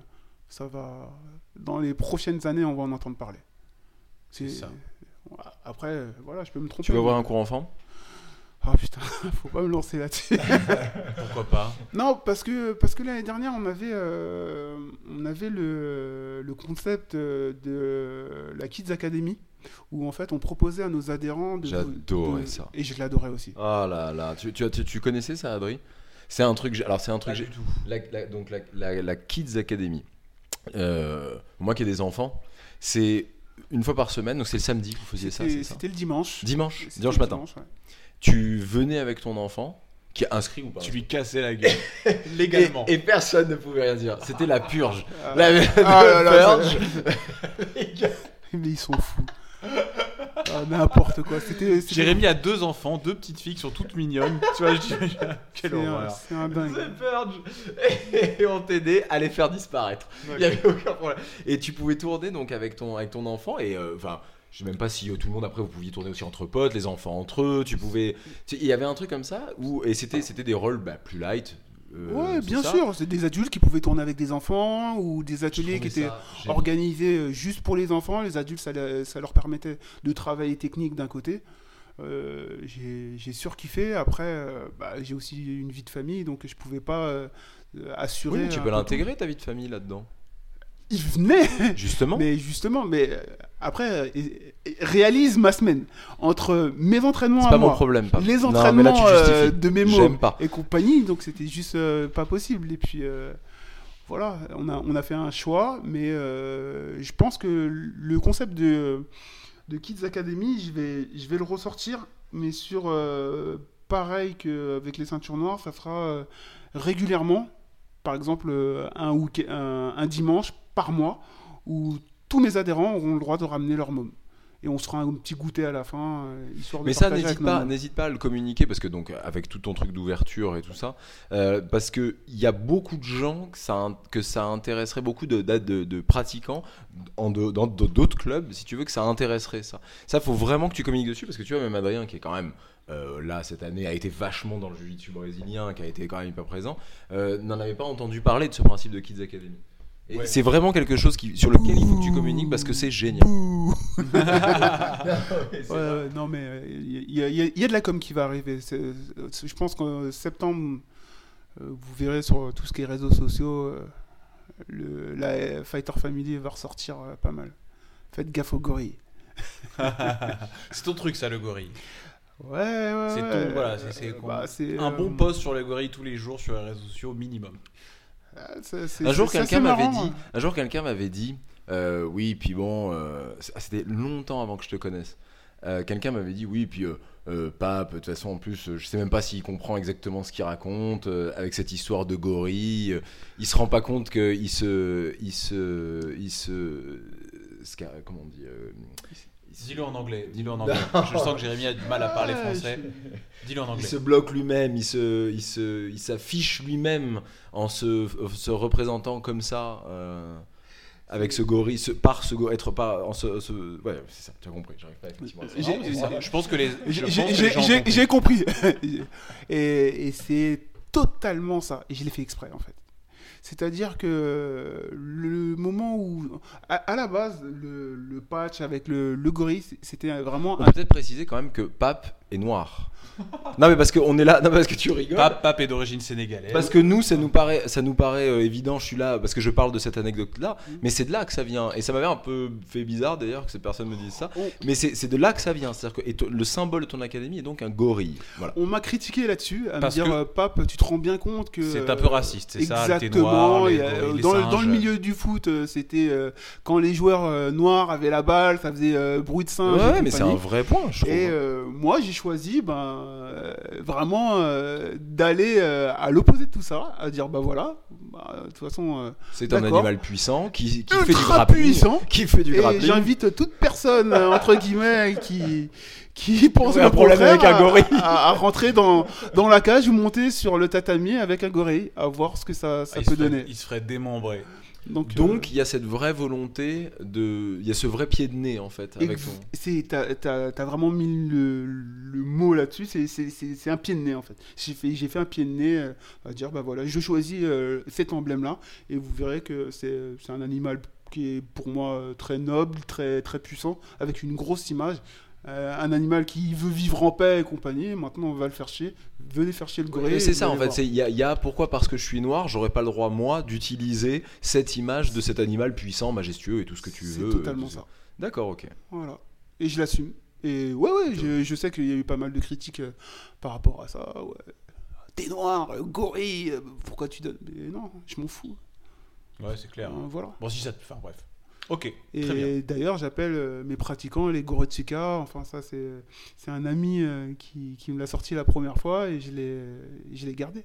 ça va dans les prochaines années, on va en entendre parler. C'est ça. Après, euh, voilà, je peux me tromper. Tu vas voir un cours enfant Ah putain, faut pas me lancer là-dessus. Pourquoi pas non, parce que parce que l'année dernière, on avait euh, on avait le, le concept euh, de la Kids Academy où en fait on proposait à nos adhérents de J'adorais de- ça. et je l'adorais aussi. Ah là là, tu, tu, tu- tu connaissais ça, Adri C'est un truc. Alors c'est un truc. Pas du tout. la, la- donc la, la- la Kids Academy. Euh, moi qui ai des enfants, c'est une fois par semaine. Donc c'est le samedi que vous faisiez ça. C'était c'est ça? c'était le dimanche. Dimanche, dimanche matin. dimanche, ouais. Tu venais avec ton enfant qui est inscrit ou pas Tu lui cassais la gueule. Légalement. et, et personne ne pouvait rien dire. C'était la purge. Ah. La, Ah purge. Mais ils sont fous. Ah, N'importe quoi. C'était. c'était- Jérémy a deux enfants, deux petites filles qui sont toutes mignonnes. tu vois, je dis, quelle C'est un, horreur. c'est un dingue. The Purge. Et on t'aidait à les faire disparaître. Il y avait aucun problème. Et tu pouvais tourner donc avec ton, avec ton enfant et euh, enfin. Je sais même pas si euh, tout le monde après vous pouviez tourner aussi entre potes, les enfants entre eux, tu pouvais. tu sais, Il y avait un truc comme ça où et c'était c'était des rôles bah, plus light. euh, Ouais, c'est bien ça. sûr. C'est des adultes qui pouvaient tourner avec des enfants ou des ateliers qui étaient organisés euh, juste pour les enfants. Les adultes, ça, le- ça leur permettait de travailler technique d'un côté. Euh, j'ai j'ai surkiffé. Après, euh, bah, j'ai aussi une vie de famille, donc je pouvais pas euh, assurer. Oui, mais tu un peux peu l'intégrer ta vie de famille là-dedans. Il venait Justement. Mais justement, mais euh, après, euh, réalise ma semaine entre mes entraînements C'est à pas moi, mon problème. Pas. les Non, entraînements là, euh, de mes mots et compagnie, donc c'était juste euh, pas possible. Et puis euh, voilà, on a, on a fait un choix, mais je pense que le concept de, de Kids Academy, je vais, je vais le ressortir, mais sur pareil qu'avec les ceintures noires, ça sera régulièrement, par exemple un, un, un dimanche par mois, où tous mes adhérents auront le droit de ramener leur môme. Et on se fera un petit goûter à la fin, euh, histoire de Mais ça, n'hésite pas, n'hésite pas à le communiquer parce que donc avec tout ton truc d'ouverture et tout ça, euh, parce que il y a beaucoup de gens que ça, in- que ça intéresserait beaucoup de, de, de- de pratiquants en dans d'autres clubs, si tu veux que ça intéresserait ça. Ça, faut vraiment que tu communiques dessus parce que tu vois même Adrien qui est quand même euh, là cette année a été vachement dans le jiu-jitsu brésilien, qui a été quand même hyper présent, euh, n'en avait pas entendu parler de ce principe de Kids Academy. Et Ouais. c'est vraiment quelque chose qui, sur lequel il faut que tu communiques parce que c'est génial. Ouais, non, mais euh, il y, a- il y a- il y a de la com qui va arriver. Je pense qu'en septembre, euh, vous verrez sur tout ce qui est réseaux sociaux, euh, le, la Fighter Family va ressortir euh, pas mal. Faites gaffe aux gorilles. C'est ton truc, ça, le gorille. Ouais, ouais. C'est ouais. voilà, Euh, bah, Un euh, bon post sur les gorilles tous les jours sur les réseaux sociaux, minimum. Un jour, quelqu'un m'avait dit, un jour, quelqu'un m'avait dit, euh, oui, puis bon, euh, c'était longtemps avant que je te connaisse. Euh, quelqu'un m'avait dit, oui, puis Pape, de toute façon, en plus, je sais même pas s'il comprend exactement ce qu'il raconte avec cette histoire de gorille. il se rend pas compte qu'il se, il se, il se, comment on dit, Dis-le en anglais. Dis-le en anglais. Je sens que Jérémy a du mal à parler Ouais, français. Dis-le en Il anglais. se bloque lui-même, il se, il se, il s'affiche lui-même en se, se représentant comme ça, euh, avec ce gorille, ce, par ce gorille, être pas en ce, ce- ouais, c'est ça, tu as compris, j'arrive pas effectivement. à. Je pense que les. J'ai- compris. j'ai compris. et et c'est totalement ça. Et je l'ai fait exprès, en fait. C'est-à-dire que le moment où. À, à la base, le, le patch avec le, le gorille, c'était vraiment On un peut peut-être préciser quand même que Pape est noir. non mais parce qu'on est là, non parce que tu rigoles. Pape, Pape est d'origine sénégalaise. Parce que nous, ça nous paraît, ça nous paraît euh, évident. Je suis là parce que je parle de cette anecdote-là, Mm. mais c'est de là que ça vient. Et ça m'avait un peu fait bizarre d'ailleurs que ces personnes me disent ça. On- Mais c'est c'est de là que ça vient. C'est-à-dire que et le symbole de ton académie est donc un gorille. Voilà. On m'a critiqué là-dessus, à Parce me dire, que- euh, Pape, tu te rends bien compte que. C'est un peu raciste, c'est ça, Exactement. noir, les il y a- gorilles, les dans, le- dans le singes. milieu du foot, euh, c'était euh, quand les joueurs euh, noirs avaient la balle, ça faisait euh, bruit de singe. Ouais, mais c'est un vrai point, je trouve. Et euh, moi, j'ai choisi ben, euh, vraiment euh, d'aller euh, à l'opposé de tout ça, à dire bah voilà, bah, de toute façon, euh, C'est un animal puissant qui, qui fait du grappling. puissant. Qui fait du Et grappling. j'invite toute personne, entre guillemets, qui, qui pense le un problème avec un à- gorille. À, à rentrer dans, dans la cage ou monter sur le tatami avec un gorille, à voir ce que ça, ça Ah, il, peut ferait, donner. il se ferait démembrer. Donc, euh, Donc il y a cette vraie volonté de, il y a ce vrai pied de nez en fait Ex- ton. c'est t'as, t'as vraiment mis le, le mot là-dessus c'est, c'est, c'est, c'est un pied de nez en fait j'ai fait, j'ai fait un pied de nez euh, à dire bah voilà je choisis euh, cet emblème là et vous verrez que c'est, c'est un animal qui est pour moi très noble très, très puissant avec une grosse image Euh, un animal qui veut vivre en paix et compagnie maintenant on va le faire chier venez faire chier le gorille Et c'est ça en fait, c'est- il y, a- il y a pourquoi? Parce que je suis noir, j'aurais pas le droit moi d'utiliser cette image de cet animal puissant, majestueux et tout ce que tu c'est veux. totalement euh, ça D'accord, ok. Voilà. Et je l'assume. Et ouais, ouais, je, je sais qu'il y a eu pas mal de critiques euh, par rapport à ça. Ouais. T'es noir, euh, gorille, euh, pourquoi tu donnes? Mais non, je m'en fous. Ouais, c'est clair. Euh, voilà. Bon, si ça te. Enfin, bref. Ok, Et très bien. d'ailleurs, j'appelle euh, mes pratiquants les Goretsuka. Enfin, ça, c'est c'est un ami euh, qui, qui me l'a sorti la première fois et je l'ai je l'ai gardé.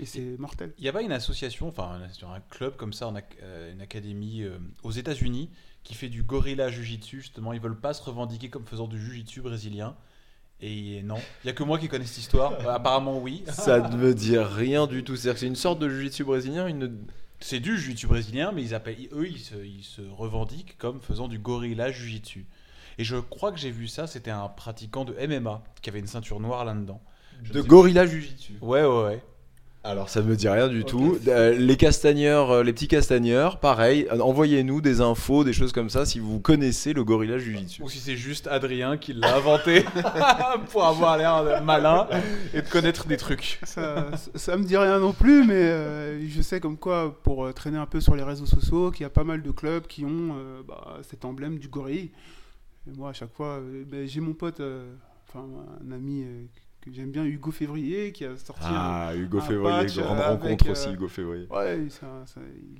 Et c'est mortel. Il n'y a pas une association, enfin un, club comme ça, euh, une académie euh, aux États-Unis qui fait du gorilla jiu-jitsu justement? Ils veulent pas se revendiquer comme faisant du jiu-jitsu brésilien. Et non, il y a que moi qui connais cette histoire. Apparemment oui. Ça ne veut dire rien du tout. C'est-à-dire que c'est une sorte de jiu-jitsu brésilien. Une... C'est du jiu-jitsu brésilien, mais ils appellent, eux, ils se, ils se revendiquent comme faisant du gorilla jiu-jitsu. Et je crois que j'ai vu ça, c'était un pratiquant de MMA qui avait une ceinture noire là-dedans. Je De gorilla jiu-jitsu. Ouais, ouais, ouais. Alors ça ne me dit rien du tout. Euh, les castagneurs, euh, les petits castagneurs, pareil. euh, Envoyez-nous des infos, des choses comme ça si vous connaissez le gorilla jiu-jitsu. Ou si c'est juste Adrien qui l'a inventé pour avoir l'air malin et de connaître des trucs. Ça, ça me dit rien non plus, mais euh, je sais comme quoi, pour euh, traîner un peu sur les réseaux sociaux, qu'il y a pas mal de clubs qui ont euh, bah, cet emblème du gorille. Et moi, à chaque fois, euh, ben, j'ai mon pote, euh, enfin un ami euh, que j'aime bien, Hugo Février, qui a sorti un- Ah, Hugo un Février, patch, grande euh, rencontre avec, aussi, euh, Hugo Février. Ouais, un- un-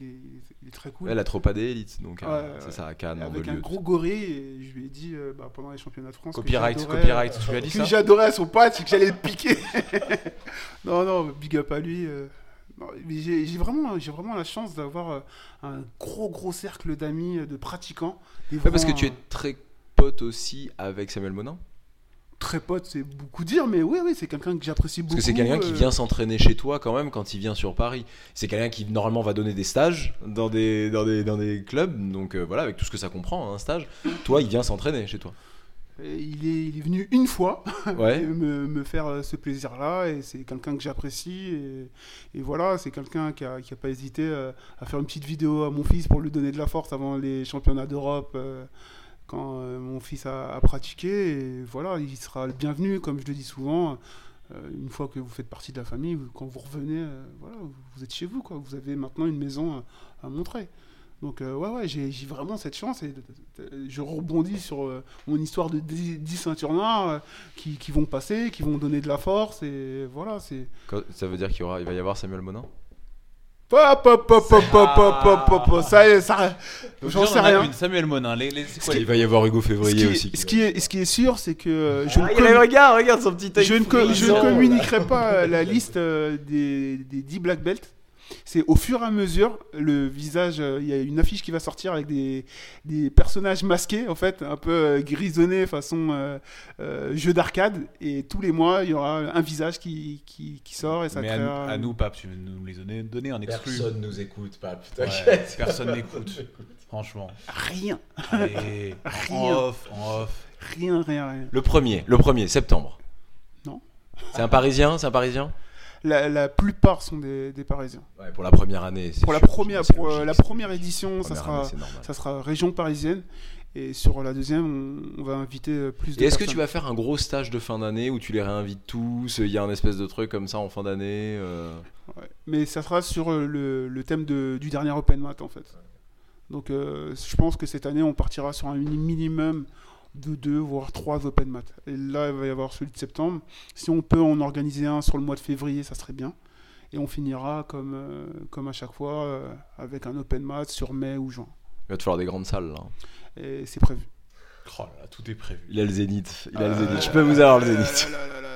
il, est, il très cool. Ouais, la Tropa des élites, donc euh, Ouais, c'est ouais. ça, à Cannes, en avec un Beaulieu. gros gorille, et je lui ai dit euh, bah, pendant les championnats de France. que Copyright, copyright, euh, tu lui as dit que ça j'adorais son patch que j'allais le piquer. non, non, big up à lui. euh. J'ai vraiment, j'ai vraiment la chance d'avoir euh, un gros, gros cercle d'amis, euh, de pratiquants. Ouais, parce que tu es euh, très pote aussi avec Samuel Monin? Très pote, c'est beaucoup dire, mais oui, oui, c'est quelqu'un que j'apprécie beaucoup. Parce que c'est quelqu'un qui euh, vient s'entraîner chez toi quand même quand il vient sur Paris. C'est quelqu'un qui normalement va donner des stages dans des, dans des, dans des clubs. Donc euh, voilà, avec tout ce que ça comprend, un stage. Toi, il vient s'entraîner chez toi. Il est, il est venu une fois Ouais. me, me faire euh, ce plaisir-là. Et c'est quelqu'un que j'apprécie. Et, et voilà, c'est quelqu'un qui a, qui a pas hésité à faire une petite vidéo à mon fils pour lui donner de la force avant les championnats d'Europe. Quand euh, mon fils a, pratiqué. Voilà, il sera le bienvenu, comme je le dis souvent. euh, une fois que vous faites partie de la famille, quand vous revenez, euh, voilà, vous, êtes chez vous. Quoi. Vous avez maintenant une maison à, montrer. Donc ouais, j'ai vraiment cette chance et je rebondis sur mon histoire de 10, 10 ceintures noires qui, qui vont passer, qui vont donner de la force et voilà, Ça veut dire qu'il va y avoir Samuel Monin Pop, pop, pop, pop, pop, pop, pop, pop, ça y est, ça. J'en sais rien. Samuel Monin, les, les... Quoi, qui... il va y avoir Hugo Février ce qui, aussi. Ce qui, est, ce qui est sûr, c'est que euh, je, ah, ne com... regarde, regarde son petit je, ne, je ne communiquerai pas la liste euh, des, des 10 black belts. C'est au fur et à mesure, le visage, euh, il y a une affiche qui va sortir avec des, des personnages masqués, en fait, un peu euh, grisonnés façon euh, euh, jeu d'arcade. Et tous les mois, il y aura un visage qui, qui, qui sort et ça Mais à, à nous, Pape, tu veux nous les donner, en exclu. nous écoute, Ouais, personne n'écoute. Franchement. Rien, Allez, en Rien. off, en off. rien, rien, rien. Le premier, le premier, septembre. Non. C'est un Parisien, c'est un Parisien? La, la plupart sont des, des Parisiens. Ouais, pour la première année. c'est Pour la première, pour logique, la première édition, ça sera, année, ça sera région parisienne. Et sur la deuxième, on, va inviter euh, plus de est-ce que tu vas faire un gros stage de fin d'année où tu les réinvites tous Il y a un espèce de truc comme ça en fin d'année euh, Ouais. Mais ça sera sur euh, le, le thème de- du dernier Open Mat en fait. Donc euh, je pense que cette année on partira sur un mini- minimum de deux voire trois Open Mat. Et là il va y avoir celui de septembre. Si on peut en organiser un sur le mois de février, ça serait bien. Et on finira comme, euh, comme à chaque fois euh, avec un Open Mat sur mai ou juin. Il va te falloir des grandes salles là. Et c'est prévu. Oh là là, tout est prévu. Il a le zénith. Il a le Euh, zénith. Je peux vous avoir le zénith. là, là, là, là, là.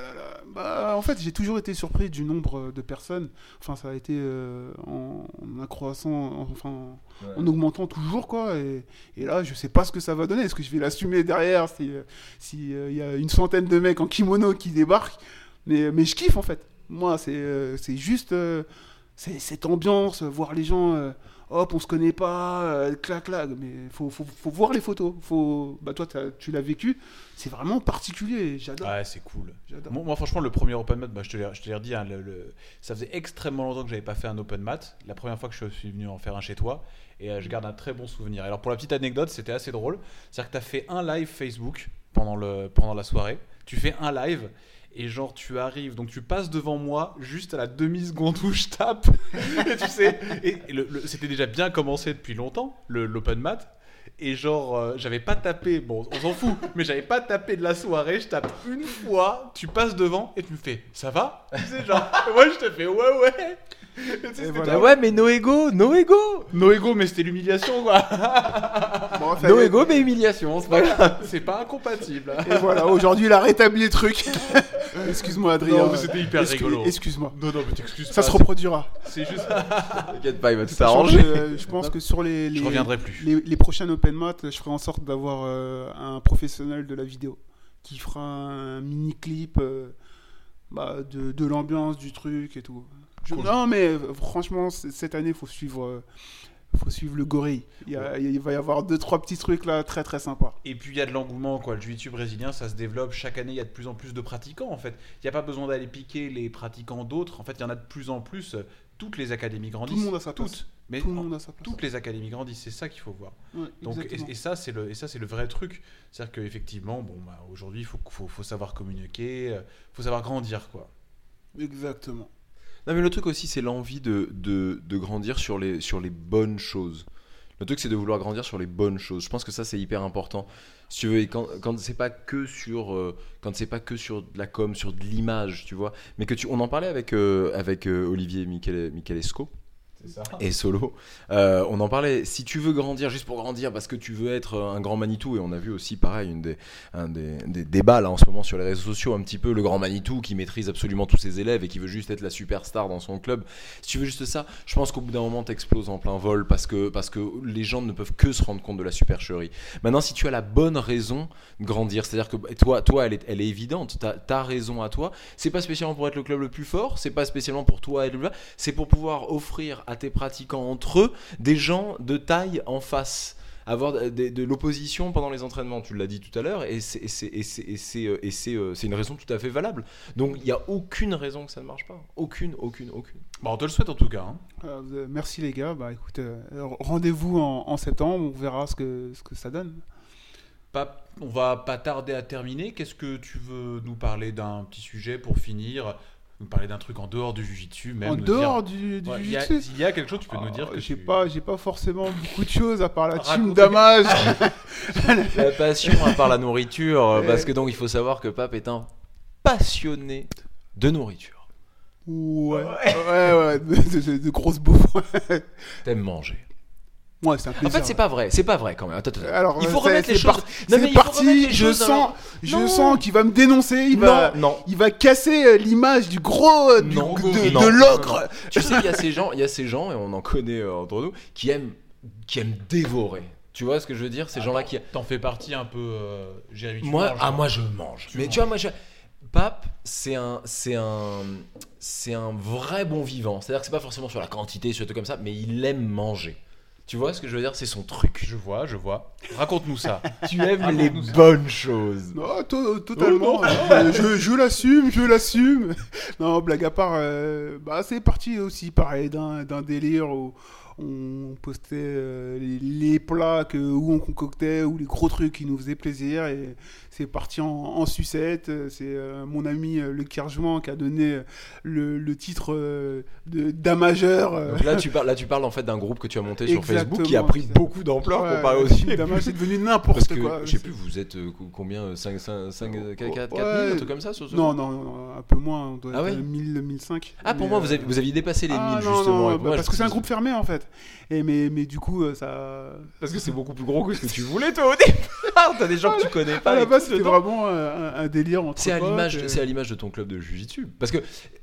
Bah, en fait, j'ai toujours été surpris du nombre de personnes. Enfin, ça a été euh, en, en accroissant, enfin, en augmentant toujours, quoi. Et, et là, je sais pas ce que ça va donner. Est-ce que je vais l'assumer derrière si euh, si, euh, il y a une centaine de mecs en kimono qui débarquent? Mais, mais je kiffe, en fait. Moi, c'est euh, juste euh, cette ambiance, voir les gens. Hop, on se connaît pas, euh, clac clac, mais faut, faut, faut voir les photos. Faut, bah toi, tu l'as vécu, c'est vraiment particulier. J'adore. Ouais, c'est cool. Moi, moi, franchement, le premier open mat, bah, je te l'ai je te l'ai redit, hein, le- le- ça faisait extrêmement longtemps que j'avais pas fait un open mat. La première fois que je suis venu en faire un chez toi, et euh, je garde un très bon souvenir. Alors, pour la petite anecdote, c'était assez drôle. C'est-à-dire que tu as fait un live Facebook pendant, le, pendant la soirée. Tu fais un live. Et genre tu arrives, donc tu passes devant moi juste à la demi-seconde où je tape. et tu sais, et et le- le- c'était déjà bien commencé depuis longtemps, le- l'open mat. Et genre, euh, j'avais pas tapé, bon, on s'en fout, mais j'avais pas tapé de la soirée. Je tape une fois, tu passes devant et tu me fais, ça va? Tu sais, genre, moi je te fais, ouais, ouais. Et tu sais, voilà. Ah ouais, mais no ego, no ego No ego, mais c'était l'humiliation, quoi. Enfin, No ego, mais humiliation, c'est pas grave. C'est pas incompatible. Et voilà, aujourd'hui, il a rétabli le truc. Excuse-moi, Adrien. Non, mais c'était hyper Excuse- rigolo. Excuse-moi. Non, non, mais t'excuses Ça pas. se reproduira. C'est juste. T'inquiète pas, il va tout s'arranger. euh, je pense que sur les, les, Je reviendrai plus. les, les prochains open mat, je ferai en sorte d'avoir euh, un professionnel de la vidéo qui fera un mini clip euh, bah, de, de l'ambiance du truc et tout. Je- Cool. Non, mais euh, franchement, c- cette année, faut suivre, euh, faut suivre le gorille. Il, y a- il va y avoir deux trois petits trucs là très très sympas. Et puis il y a de l'engouement, quoi. Le jiu-jitsu brésilien, ça se développe. Chaque année, il y a de plus en plus de pratiquants, en fait. Il n'y a pas besoin d'aller piquer les pratiquants d'autres. En fait, il y en a de plus en plus. Toutes les académies grandissent. Tout le monde a sa place. Toutes. Mais Tout le monde a sa place. toutes les académies grandissent. C'est ça qu'il faut voir. Ouais, Donc, et, et ça, c'est le, et ça, c'est le vrai truc. C'est-à-dire qu'effectivement, bon, bah, aujourd'hui, il faut, faut, faut savoir communiquer, il faut savoir grandir, quoi. Exactement. Non, mais le truc aussi, c'est l'envie de, de, de grandir sur les, sur les bonnes choses. Le truc, c'est de vouloir grandir sur les bonnes choses. Je pense que ça, c'est hyper important. Si tu veux, et quand, quand c'est pas que sur, euh, quand c'est pas que sur de la com, sur de l'image, tu vois, mais que tu, on en parlait avec, euh, avec euh, Olivier Michele- Michelesco C'est et Solo. Euh, on en parlait. Si tu veux grandir juste pour grandir parce que tu veux être un grand Manitou, et on a vu aussi pareil une des, un des, débats là en ce moment sur les réseaux sociaux, un petit peu le grand Manitou qui maîtrise absolument tous ses élèves et qui veut juste être la superstar dans son club. Si tu veux juste ça, je pense qu'au bout d'un moment t'exploses en plein vol parce que parce que les gens ne peuvent que se rendre compte de la supercherie. Maintenant, si tu as la bonne raison de grandir, c'est-à-dire que bah, toi, toi, elle est, elle est évidente. Ta, ta raison à toi, c'est pas spécialement pour être le club le plus fort, c'est pas spécialement pour toi être c'est pour pouvoir offrir à tes pratiquants entre eux des gens de taille en face avoir de, de- de l'opposition pendant les entraînements, tu l'as dit tout à l'heure, et c'est une raison tout à fait valable. Donc il n'y a aucune raison que ça ne marche pas. Aucune, aucune, aucune. Bah, on te le souhaite en tout cas. hein. Euh, euh, merci les gars. Bah écoute, euh, rendez-vous en, en septembre, on verra ce que, ce que ça donne. Pas- on va pas tarder à terminer. Qu'est-ce que tu veux nous parler d'un petit sujet pour finir? Nous parler d'un truc en dehors du jujitsu, même en dehors dire- du, du Ouais, il y a- jiu-jitsu. S'il y a quelque chose, tu peux nous dire Ah, que j'ai tu- pas, j'ai pas forcément beaucoup de choses à part la team damage. La passion à part la nourriture, euh, Ouais. parce que donc il faut savoir que Pape est un passionné de nourriture. ouais, ouais, ouais, de, de- de grosses bouffes. T'aimes manger. Ouais, c'est un En fait, c'est pas vrai. C'est pas vrai quand même. Attends, attends. Alors, il faut remettre les choses. Non, mais c'est il faut remettre parti. les Je choses sens, dans je Non. sens qu'il va me dénoncer. Il Non, va, non. il va casser euh, l'image du gros, euh, du- Non, de, non, de non, l'ogre. Tu sais, il y a ces gens, il y a ces gens et on en connaît euh, entre nous qui aiment, qui aiment dévorer. Tu vois ce que je veux dire? Ces gens-là qui, T'en fais partie un peu, euh, Jérémy. tu moi, manges, ah hein. moi je mange. Tu mais manges. tu vois, moi, je... Pape, c'est un, c'est un, c'est un vrai bon vivant. C'est-à-dire que c'est pas forcément sur la quantité, sur tout comme ça, mais il aime manger. Tu vois ce que je veux dire? C'est son truc. Je vois, je vois. Raconte-nous ça. Tu aimes Ah, les bonnes choses. Non, to- totalement. Oh, je je l'assume, je l'assume. Non, blague à part, euh, bah, c'est parti aussi, pareil, d'un d'un délire où on postait euh, les, les plats que, où on concoctait, ou les gros trucs qui nous faisaient plaisir. Et c'est parti en, en sucette. C'est euh, mon ami euh, Luc Kergement qui a donné euh, le, le titre euh, d'amageur. euh, là, tu parles, là, tu parles en fait d'un groupe que tu as monté sur Facebook qui a Exactement, pris beaucoup d'ampleur ouais, comparé aussi. c'est devenu Parce n'importe que, quoi. je sais plus, vous êtes co- combien 5, 5, 5, 4, 4, 4 Ouais. 000, un truc comme ça sur ce Non, non, non, un peu moins, on doit Ah être ouais à 1000, 1005. Ah, pour moi, vous, avez, vous aviez dépassé les 1000 Ah, non, justement. non, pour bah, parce que c'est un groupe fermé en fait. Fait. Et mais, mais du coup, euh, ça. Parce que c'est beaucoup plus gros que ce que tu voulais, toi, au départ. T'as des gens que tu connais pas. À la base, c'était vraiment un, un délire entre C'est à l'image, et- c'est à l'image de ton club de jujitsu. Parce que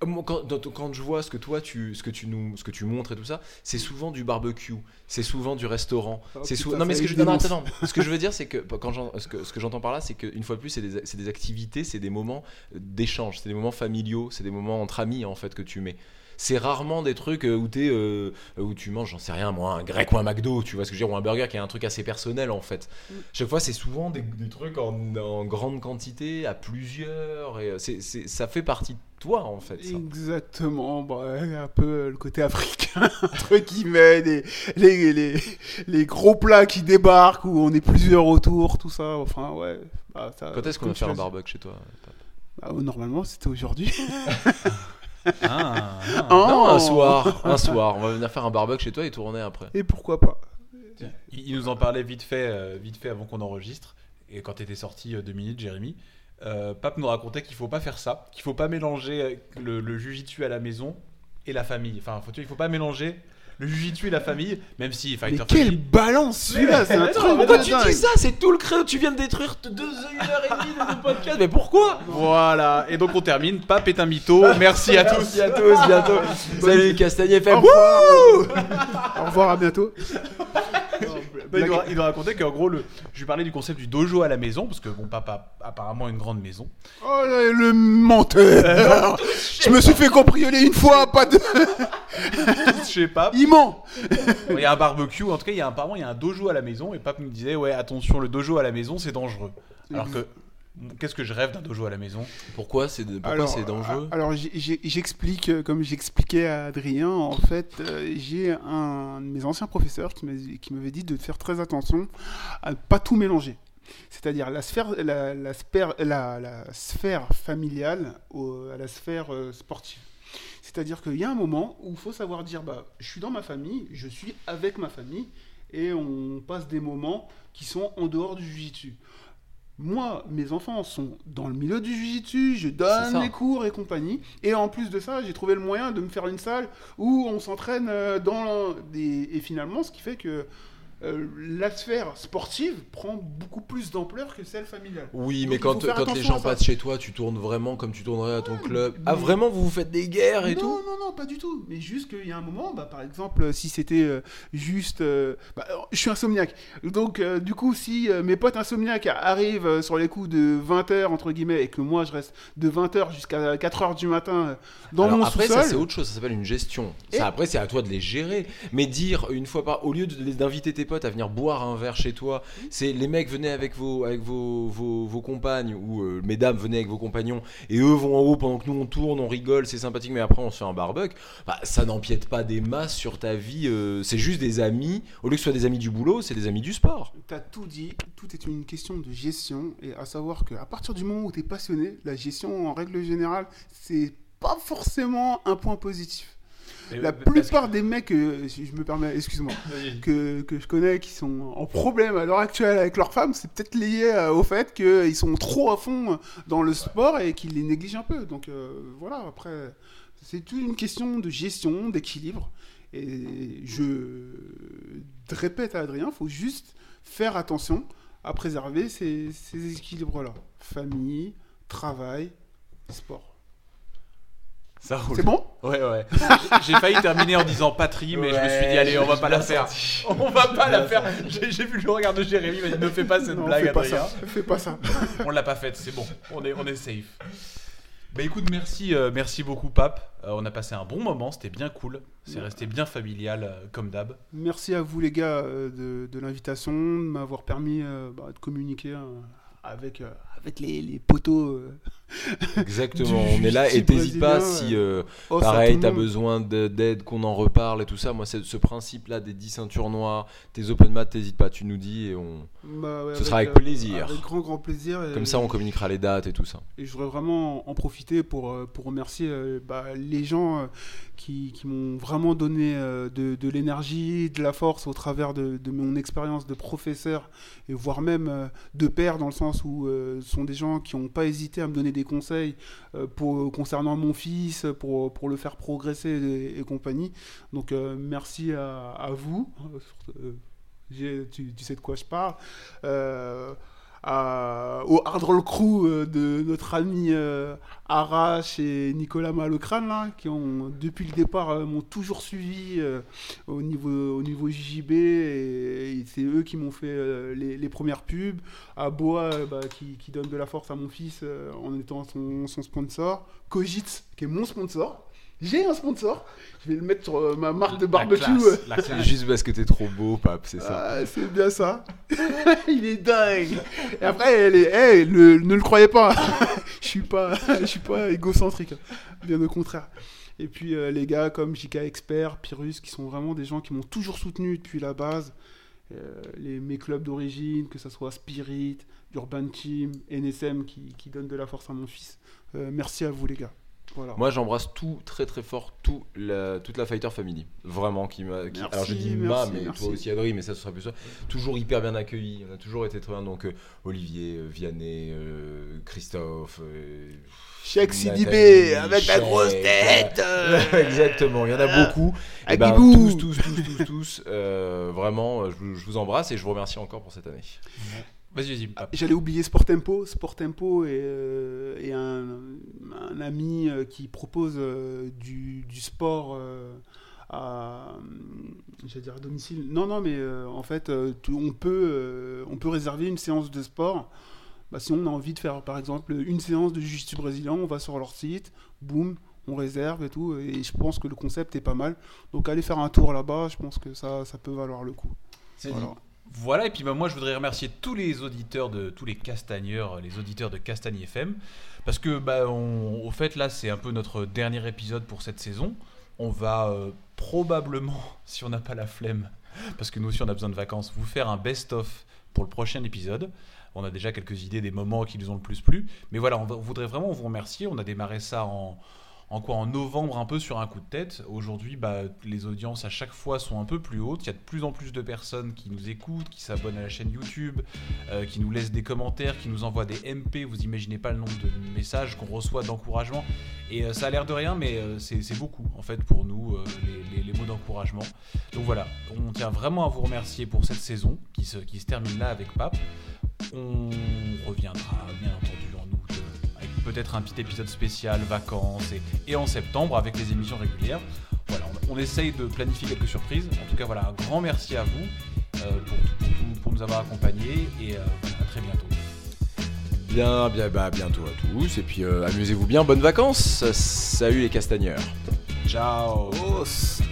moi, quand, dans- quand je vois ce que toi tu, ce que tu nous, ce que tu montres et tout ça, c'est souvent du barbecue, c'est souvent du restaurant, Oh, c'est souvent. Non mais ce que je, non, attends, ce que je veux dire, c'est que quand ce que, ce que j'entends par là, c'est qu'une fois de plus, c'est des, c'est des activités, c'est des moments d'échange, c'est des moments familiaux, c'est des moments entre amis en fait que tu mets. C'est rarement des trucs euh, où, t'es, euh, où tu manges, j'en sais rien, moi, un grec ou un McDo, tu vois ce que je veux dire, ou un burger qui est un truc assez personnel en fait. Chaque fois, c'est souvent des, des trucs en, en grande quantité, à plusieurs, et euh, c'est, c'est- ça fait partie de toi en fait. ça. Exactement, bah, un peu le côté africain, entre guillemets, les, les, les, les gros plats qui débarquent où on est plusieurs autour, tout ça. Enfin, ouais. bah, ça- Quand est-ce qu'on va faire un barbecue chez toi Bah, Normalement, c'était aujourd'hui. Ah. Non, un soir, un soir. On va venir faire un barbecue chez toi et tourner après. Et pourquoi pas Il, il nous en parlait vite fait, euh, vite fait avant qu'on enregistre. Et quand t'étais sorti euh, deux minutes, Jérémy, euh, Pape nous racontait qu'il faut pas faire ça, qu'il faut pas mélanger le, le jujitsu à la maison et la famille. Enfin, faut, tu vois, il faut pas mélanger le jujitsu et la famille, même si Mais Fighter quelle Family. balance celui-là C'est un Mais truc pourquoi de tu dingue. dis ça C'est tout le créneau. Tu viens de détruire deux une heure et demie de notre podcast. Mais pourquoi Voilà, et donc on termine. Pape est un mytho. Merci à tous. Merci à tous, bientôt. Salut Au revoir. Au revoir, à bientôt. Bah, il, nous, il nous racontait qu'en gros, le, je lui parlais du concept du dojo à la maison, parce que bon, papa a apparemment une grande maison. Oh le, le menteur Je me suis fait cambrioler une fois, pas deux Je sais pas. Il ment Il y a un barbecue, en tout cas, il y a, apparemment, il y a un dojo à la maison, et Pape nous disait, ouais, attention, le dojo à la maison, c'est dangereux. Alors que, qu'est-ce que je rêve d'un dojo à la maison? Pourquoi c'est pourquoi c'est dangereux Alors j'explique, euh, comme j'expliquais à Adrien, en fait, euh, j'ai un de mes anciens professeurs qui m'a- qui m'avait dit de faire très attention à ne pas tout mélanger. C'est-à-dire la sphère, la, la sphère, la, la sphère familiale au- à la sphère euh, sportive. C'est-à-dire qu'il y a un moment où il faut savoir dire, bah, je suis dans ma famille, je suis avec ma famille, et on passe des moments qui sont en dehors du jiu-jitsu. Moi, mes enfants sont dans le milieu du jiu-jitsu, je donne les cours et compagnie. Et en plus de ça, j'ai trouvé le moyen de me faire une salle où on s'entraîne euh, dans des... Et finalement, ce qui fait que euh, la sphère sportive prend beaucoup plus d'ampleur que celle familiale. Oui, Donc, mais quand, quand les gens passent chez toi, tu tournes vraiment comme tu tournerais à ton club. Ah, mais- vraiment, vous vous faites des guerres et non, tout non, non, pas du tout. Mais juste qu'il y a un moment, bah, par exemple, si c'était euh, juste. euh, bah, alors, je suis insomniaque. Donc, euh, du coup, si mes potes insomniaques arrivent sur les coups de 20h, entre guillemets, et que moi, je reste de 20h jusqu'à 4h du matin dans Alors mon après, ça c'est sous-sol. autre chose, ça s'appelle une gestion. Et- Ça, après, c'est à toi de les gérer. Mais dire une fois par, au lieu d'inviter tes potes à venir boire un verre chez toi, c'est les mecs venez avec vos avec vos, vos, vos compagnes ou euh, mesdames venez avec vos compagnons et eux vont en haut pendant que nous on tourne, on rigole, c'est sympathique, mais après on se fait un barbecue. Bah, ça n'empiète pas des masses sur ta vie. euh, c'est juste des amis. Au lieu que ce soit des amis du boulot, c'est des amis du sport. T'as tout dit, tout est une question de gestion, et à savoir qu'à partir du moment où tu es passionné, la gestion, en règle générale, c'est pas forcément un point positif. La plupart des mecs, euh, si je me permets, excuse-moi, que, que je connais qui sont en problème à l'heure actuelle avec leurs femmes, c'est peut-être lié euh, au fait qu'ils sont trop à fond dans le sport et qu'ils les négligent un peu. Donc euh, voilà, après, c'est toute une question de gestion, d'équilibre. Et je répète à Adrien, il faut juste faire attention à préserver ces, ces équilibres-là. Famille, travail, sport. Ça roule. C'est bon? Ouais, ouais. J'ai failli terminer en disant patrie, mais je me suis dit, allez, on va pas la faire. On va pas la faire. J'ai vu le regard de Jérémy, il m'a dit, ne fais pas cette Non, blague, fais pas Adrien. ça. Fais pas ça. On l'a pas faite, c'est bon. On est, on est safe. Bah écoute, merci, euh, merci beaucoup, Pape. Euh, on a passé un bon moment, c'était bien cool. C'est resté bien familial, euh, comme d'hab. Merci à vous les gars de, de l'invitation, de m'avoir permis bah, de communiquer avec, avec les, les poteaux. Exactement. On est là et t'hésites pas si. euh, Oh, Pareil, t'as besoin de- d'aide, qu'on en reparle et tout ça. Moi, c'est ce principe-là des 10 ceintures noires, tes open mat, t'hésites pas, tu nous dis et on. Bah ouais, Ce sera avec plaisir. Avec grand grand plaisir. et- Comme ça, on communiquera les dates et tout ça. Et je voudrais vraiment en profiter pour, euh, pour remercier euh, bah, les gens qui, qui m'ont vraiment donné de, de l'énergie, de la force au travers de, de mon expérience de professeur, et voire même de père, dans le sens où ce sont des gens qui n'ont pas hésité à me donner des des conseils euh, pour, concernant mon fils, pour, pour le faire progresser et, compagnie. Donc euh, merci à, vous. Euh, tu sais de quoi je parle. Euh, au hard roll crew euh, de notre ami euh, Arash et Nicolas Malocrane là, qui ont depuis le départ m'ont toujours suivi au niveau au niveau JJB et, c'est eux qui m'ont fait les, premières pubs. À Boa bah, qui, donne de la force à mon fils en étant son, sponsor. Kojitz qui est mon sponsor. J'ai un sponsor. Je vais le mettre sur euh, ma marque de barbecue. La classe, la C'est classe. juste parce que t'es trop beau, pape, c'est ça. ah, c'est bien ça. il est dingue. Et après, elle est, hey, le- ne le croyez pas. je suis pas, je suis pas égocentrique. Bien au contraire. Et puis euh, les gars comme JK Expert, Pyrrhus, qui sont vraiment des gens qui m'ont toujours soutenu depuis la base. Euh, les, mes clubs d'origine, que ce soit Spirit, Urban Team, NSM, qui, qui donnent de la force à mon fils. Euh, merci à vous les gars. Voilà. Moi, j'embrasse tout très très fort tout la, toute la Fighter Family. Vraiment, qui m'a. qui- alors je dis ma, mais merci. toi aussi Adri, mais ça ce sera plus ça. Toujours hyper bien accueilli. On a toujours été très bien. Donc euh, Olivier, euh, Vianney, euh, Christophe. euh, Cheikh Sidibé avec la grosse tête. Exactement, il y en a beaucoup. Et ben, Agibou. tous, tous, tous, tous, tous. vraiment, je vous embrasse et je vous remercie encore pour cette année. Vas-y, vas-y. Pape. J'allais oublier Sport Tempo. Sport Tempo est, euh, est un, un ami euh, qui propose euh, du, du sport euh, à, j'allais dire à domicile. Non, non, mais euh, en fait, euh, tout- on, peut, euh, on peut réserver une séance de sport. Bah, si on a envie de faire, par exemple, une séance de jiu-jitsu brésilien, on va sur leur site, boum, on réserve et tout. Et je pense que le concept est pas mal. Donc, allez faire un tour là-bas, je pense que ça, ça peut valoir le coup. Voilà. Voilà, et puis bah, moi je voudrais remercier tous les auditeurs de tous les castagneurs, les auditeurs de Castagne FM, parce que bah, on- au fait là c'est un peu notre dernier épisode pour cette saison. On va euh, probablement, si on n'a pas la flemme, parce que nous aussi on a besoin de vacances, vous faire un best-of pour le prochain épisode. On a déjà quelques idées des moments qui nous ont le plus plu, mais voilà, on, voudrait vraiment vous remercier. On a démarré ça en, en quoi En novembre, un peu sur un coup de tête. Aujourd'hui, bah, les audiences à chaque fois sont un peu plus hautes. Il y a de plus en plus de personnes qui nous écoutent, qui s'abonnent à la chaîne YouTube, euh, qui nous laissent des commentaires, qui nous envoient des MP. Vous imaginez pas le nombre de messages qu'on reçoit d'encouragement. Et euh, ça a l'air de rien, mais euh, c'est beaucoup en fait pour nous, les mots d'encouragement. Donc voilà, on tient vraiment à vous remercier pour cette saison qui se, qui se termine là avec Pape. On reviendra bien entendu peut-être un petit épisode spécial vacances et, et en septembre avec les émissions régulières. Voilà, on, on essaye de planifier quelques surprises. En tout cas, voilà, un grand merci à vous euh, pour, pour nous avoir accompagnés et euh, à très bientôt. Bien, bien, bah, bientôt à tous. Et puis euh, amusez-vous bien, bonnes vacances. Salut les castagneurs. Ciao Os.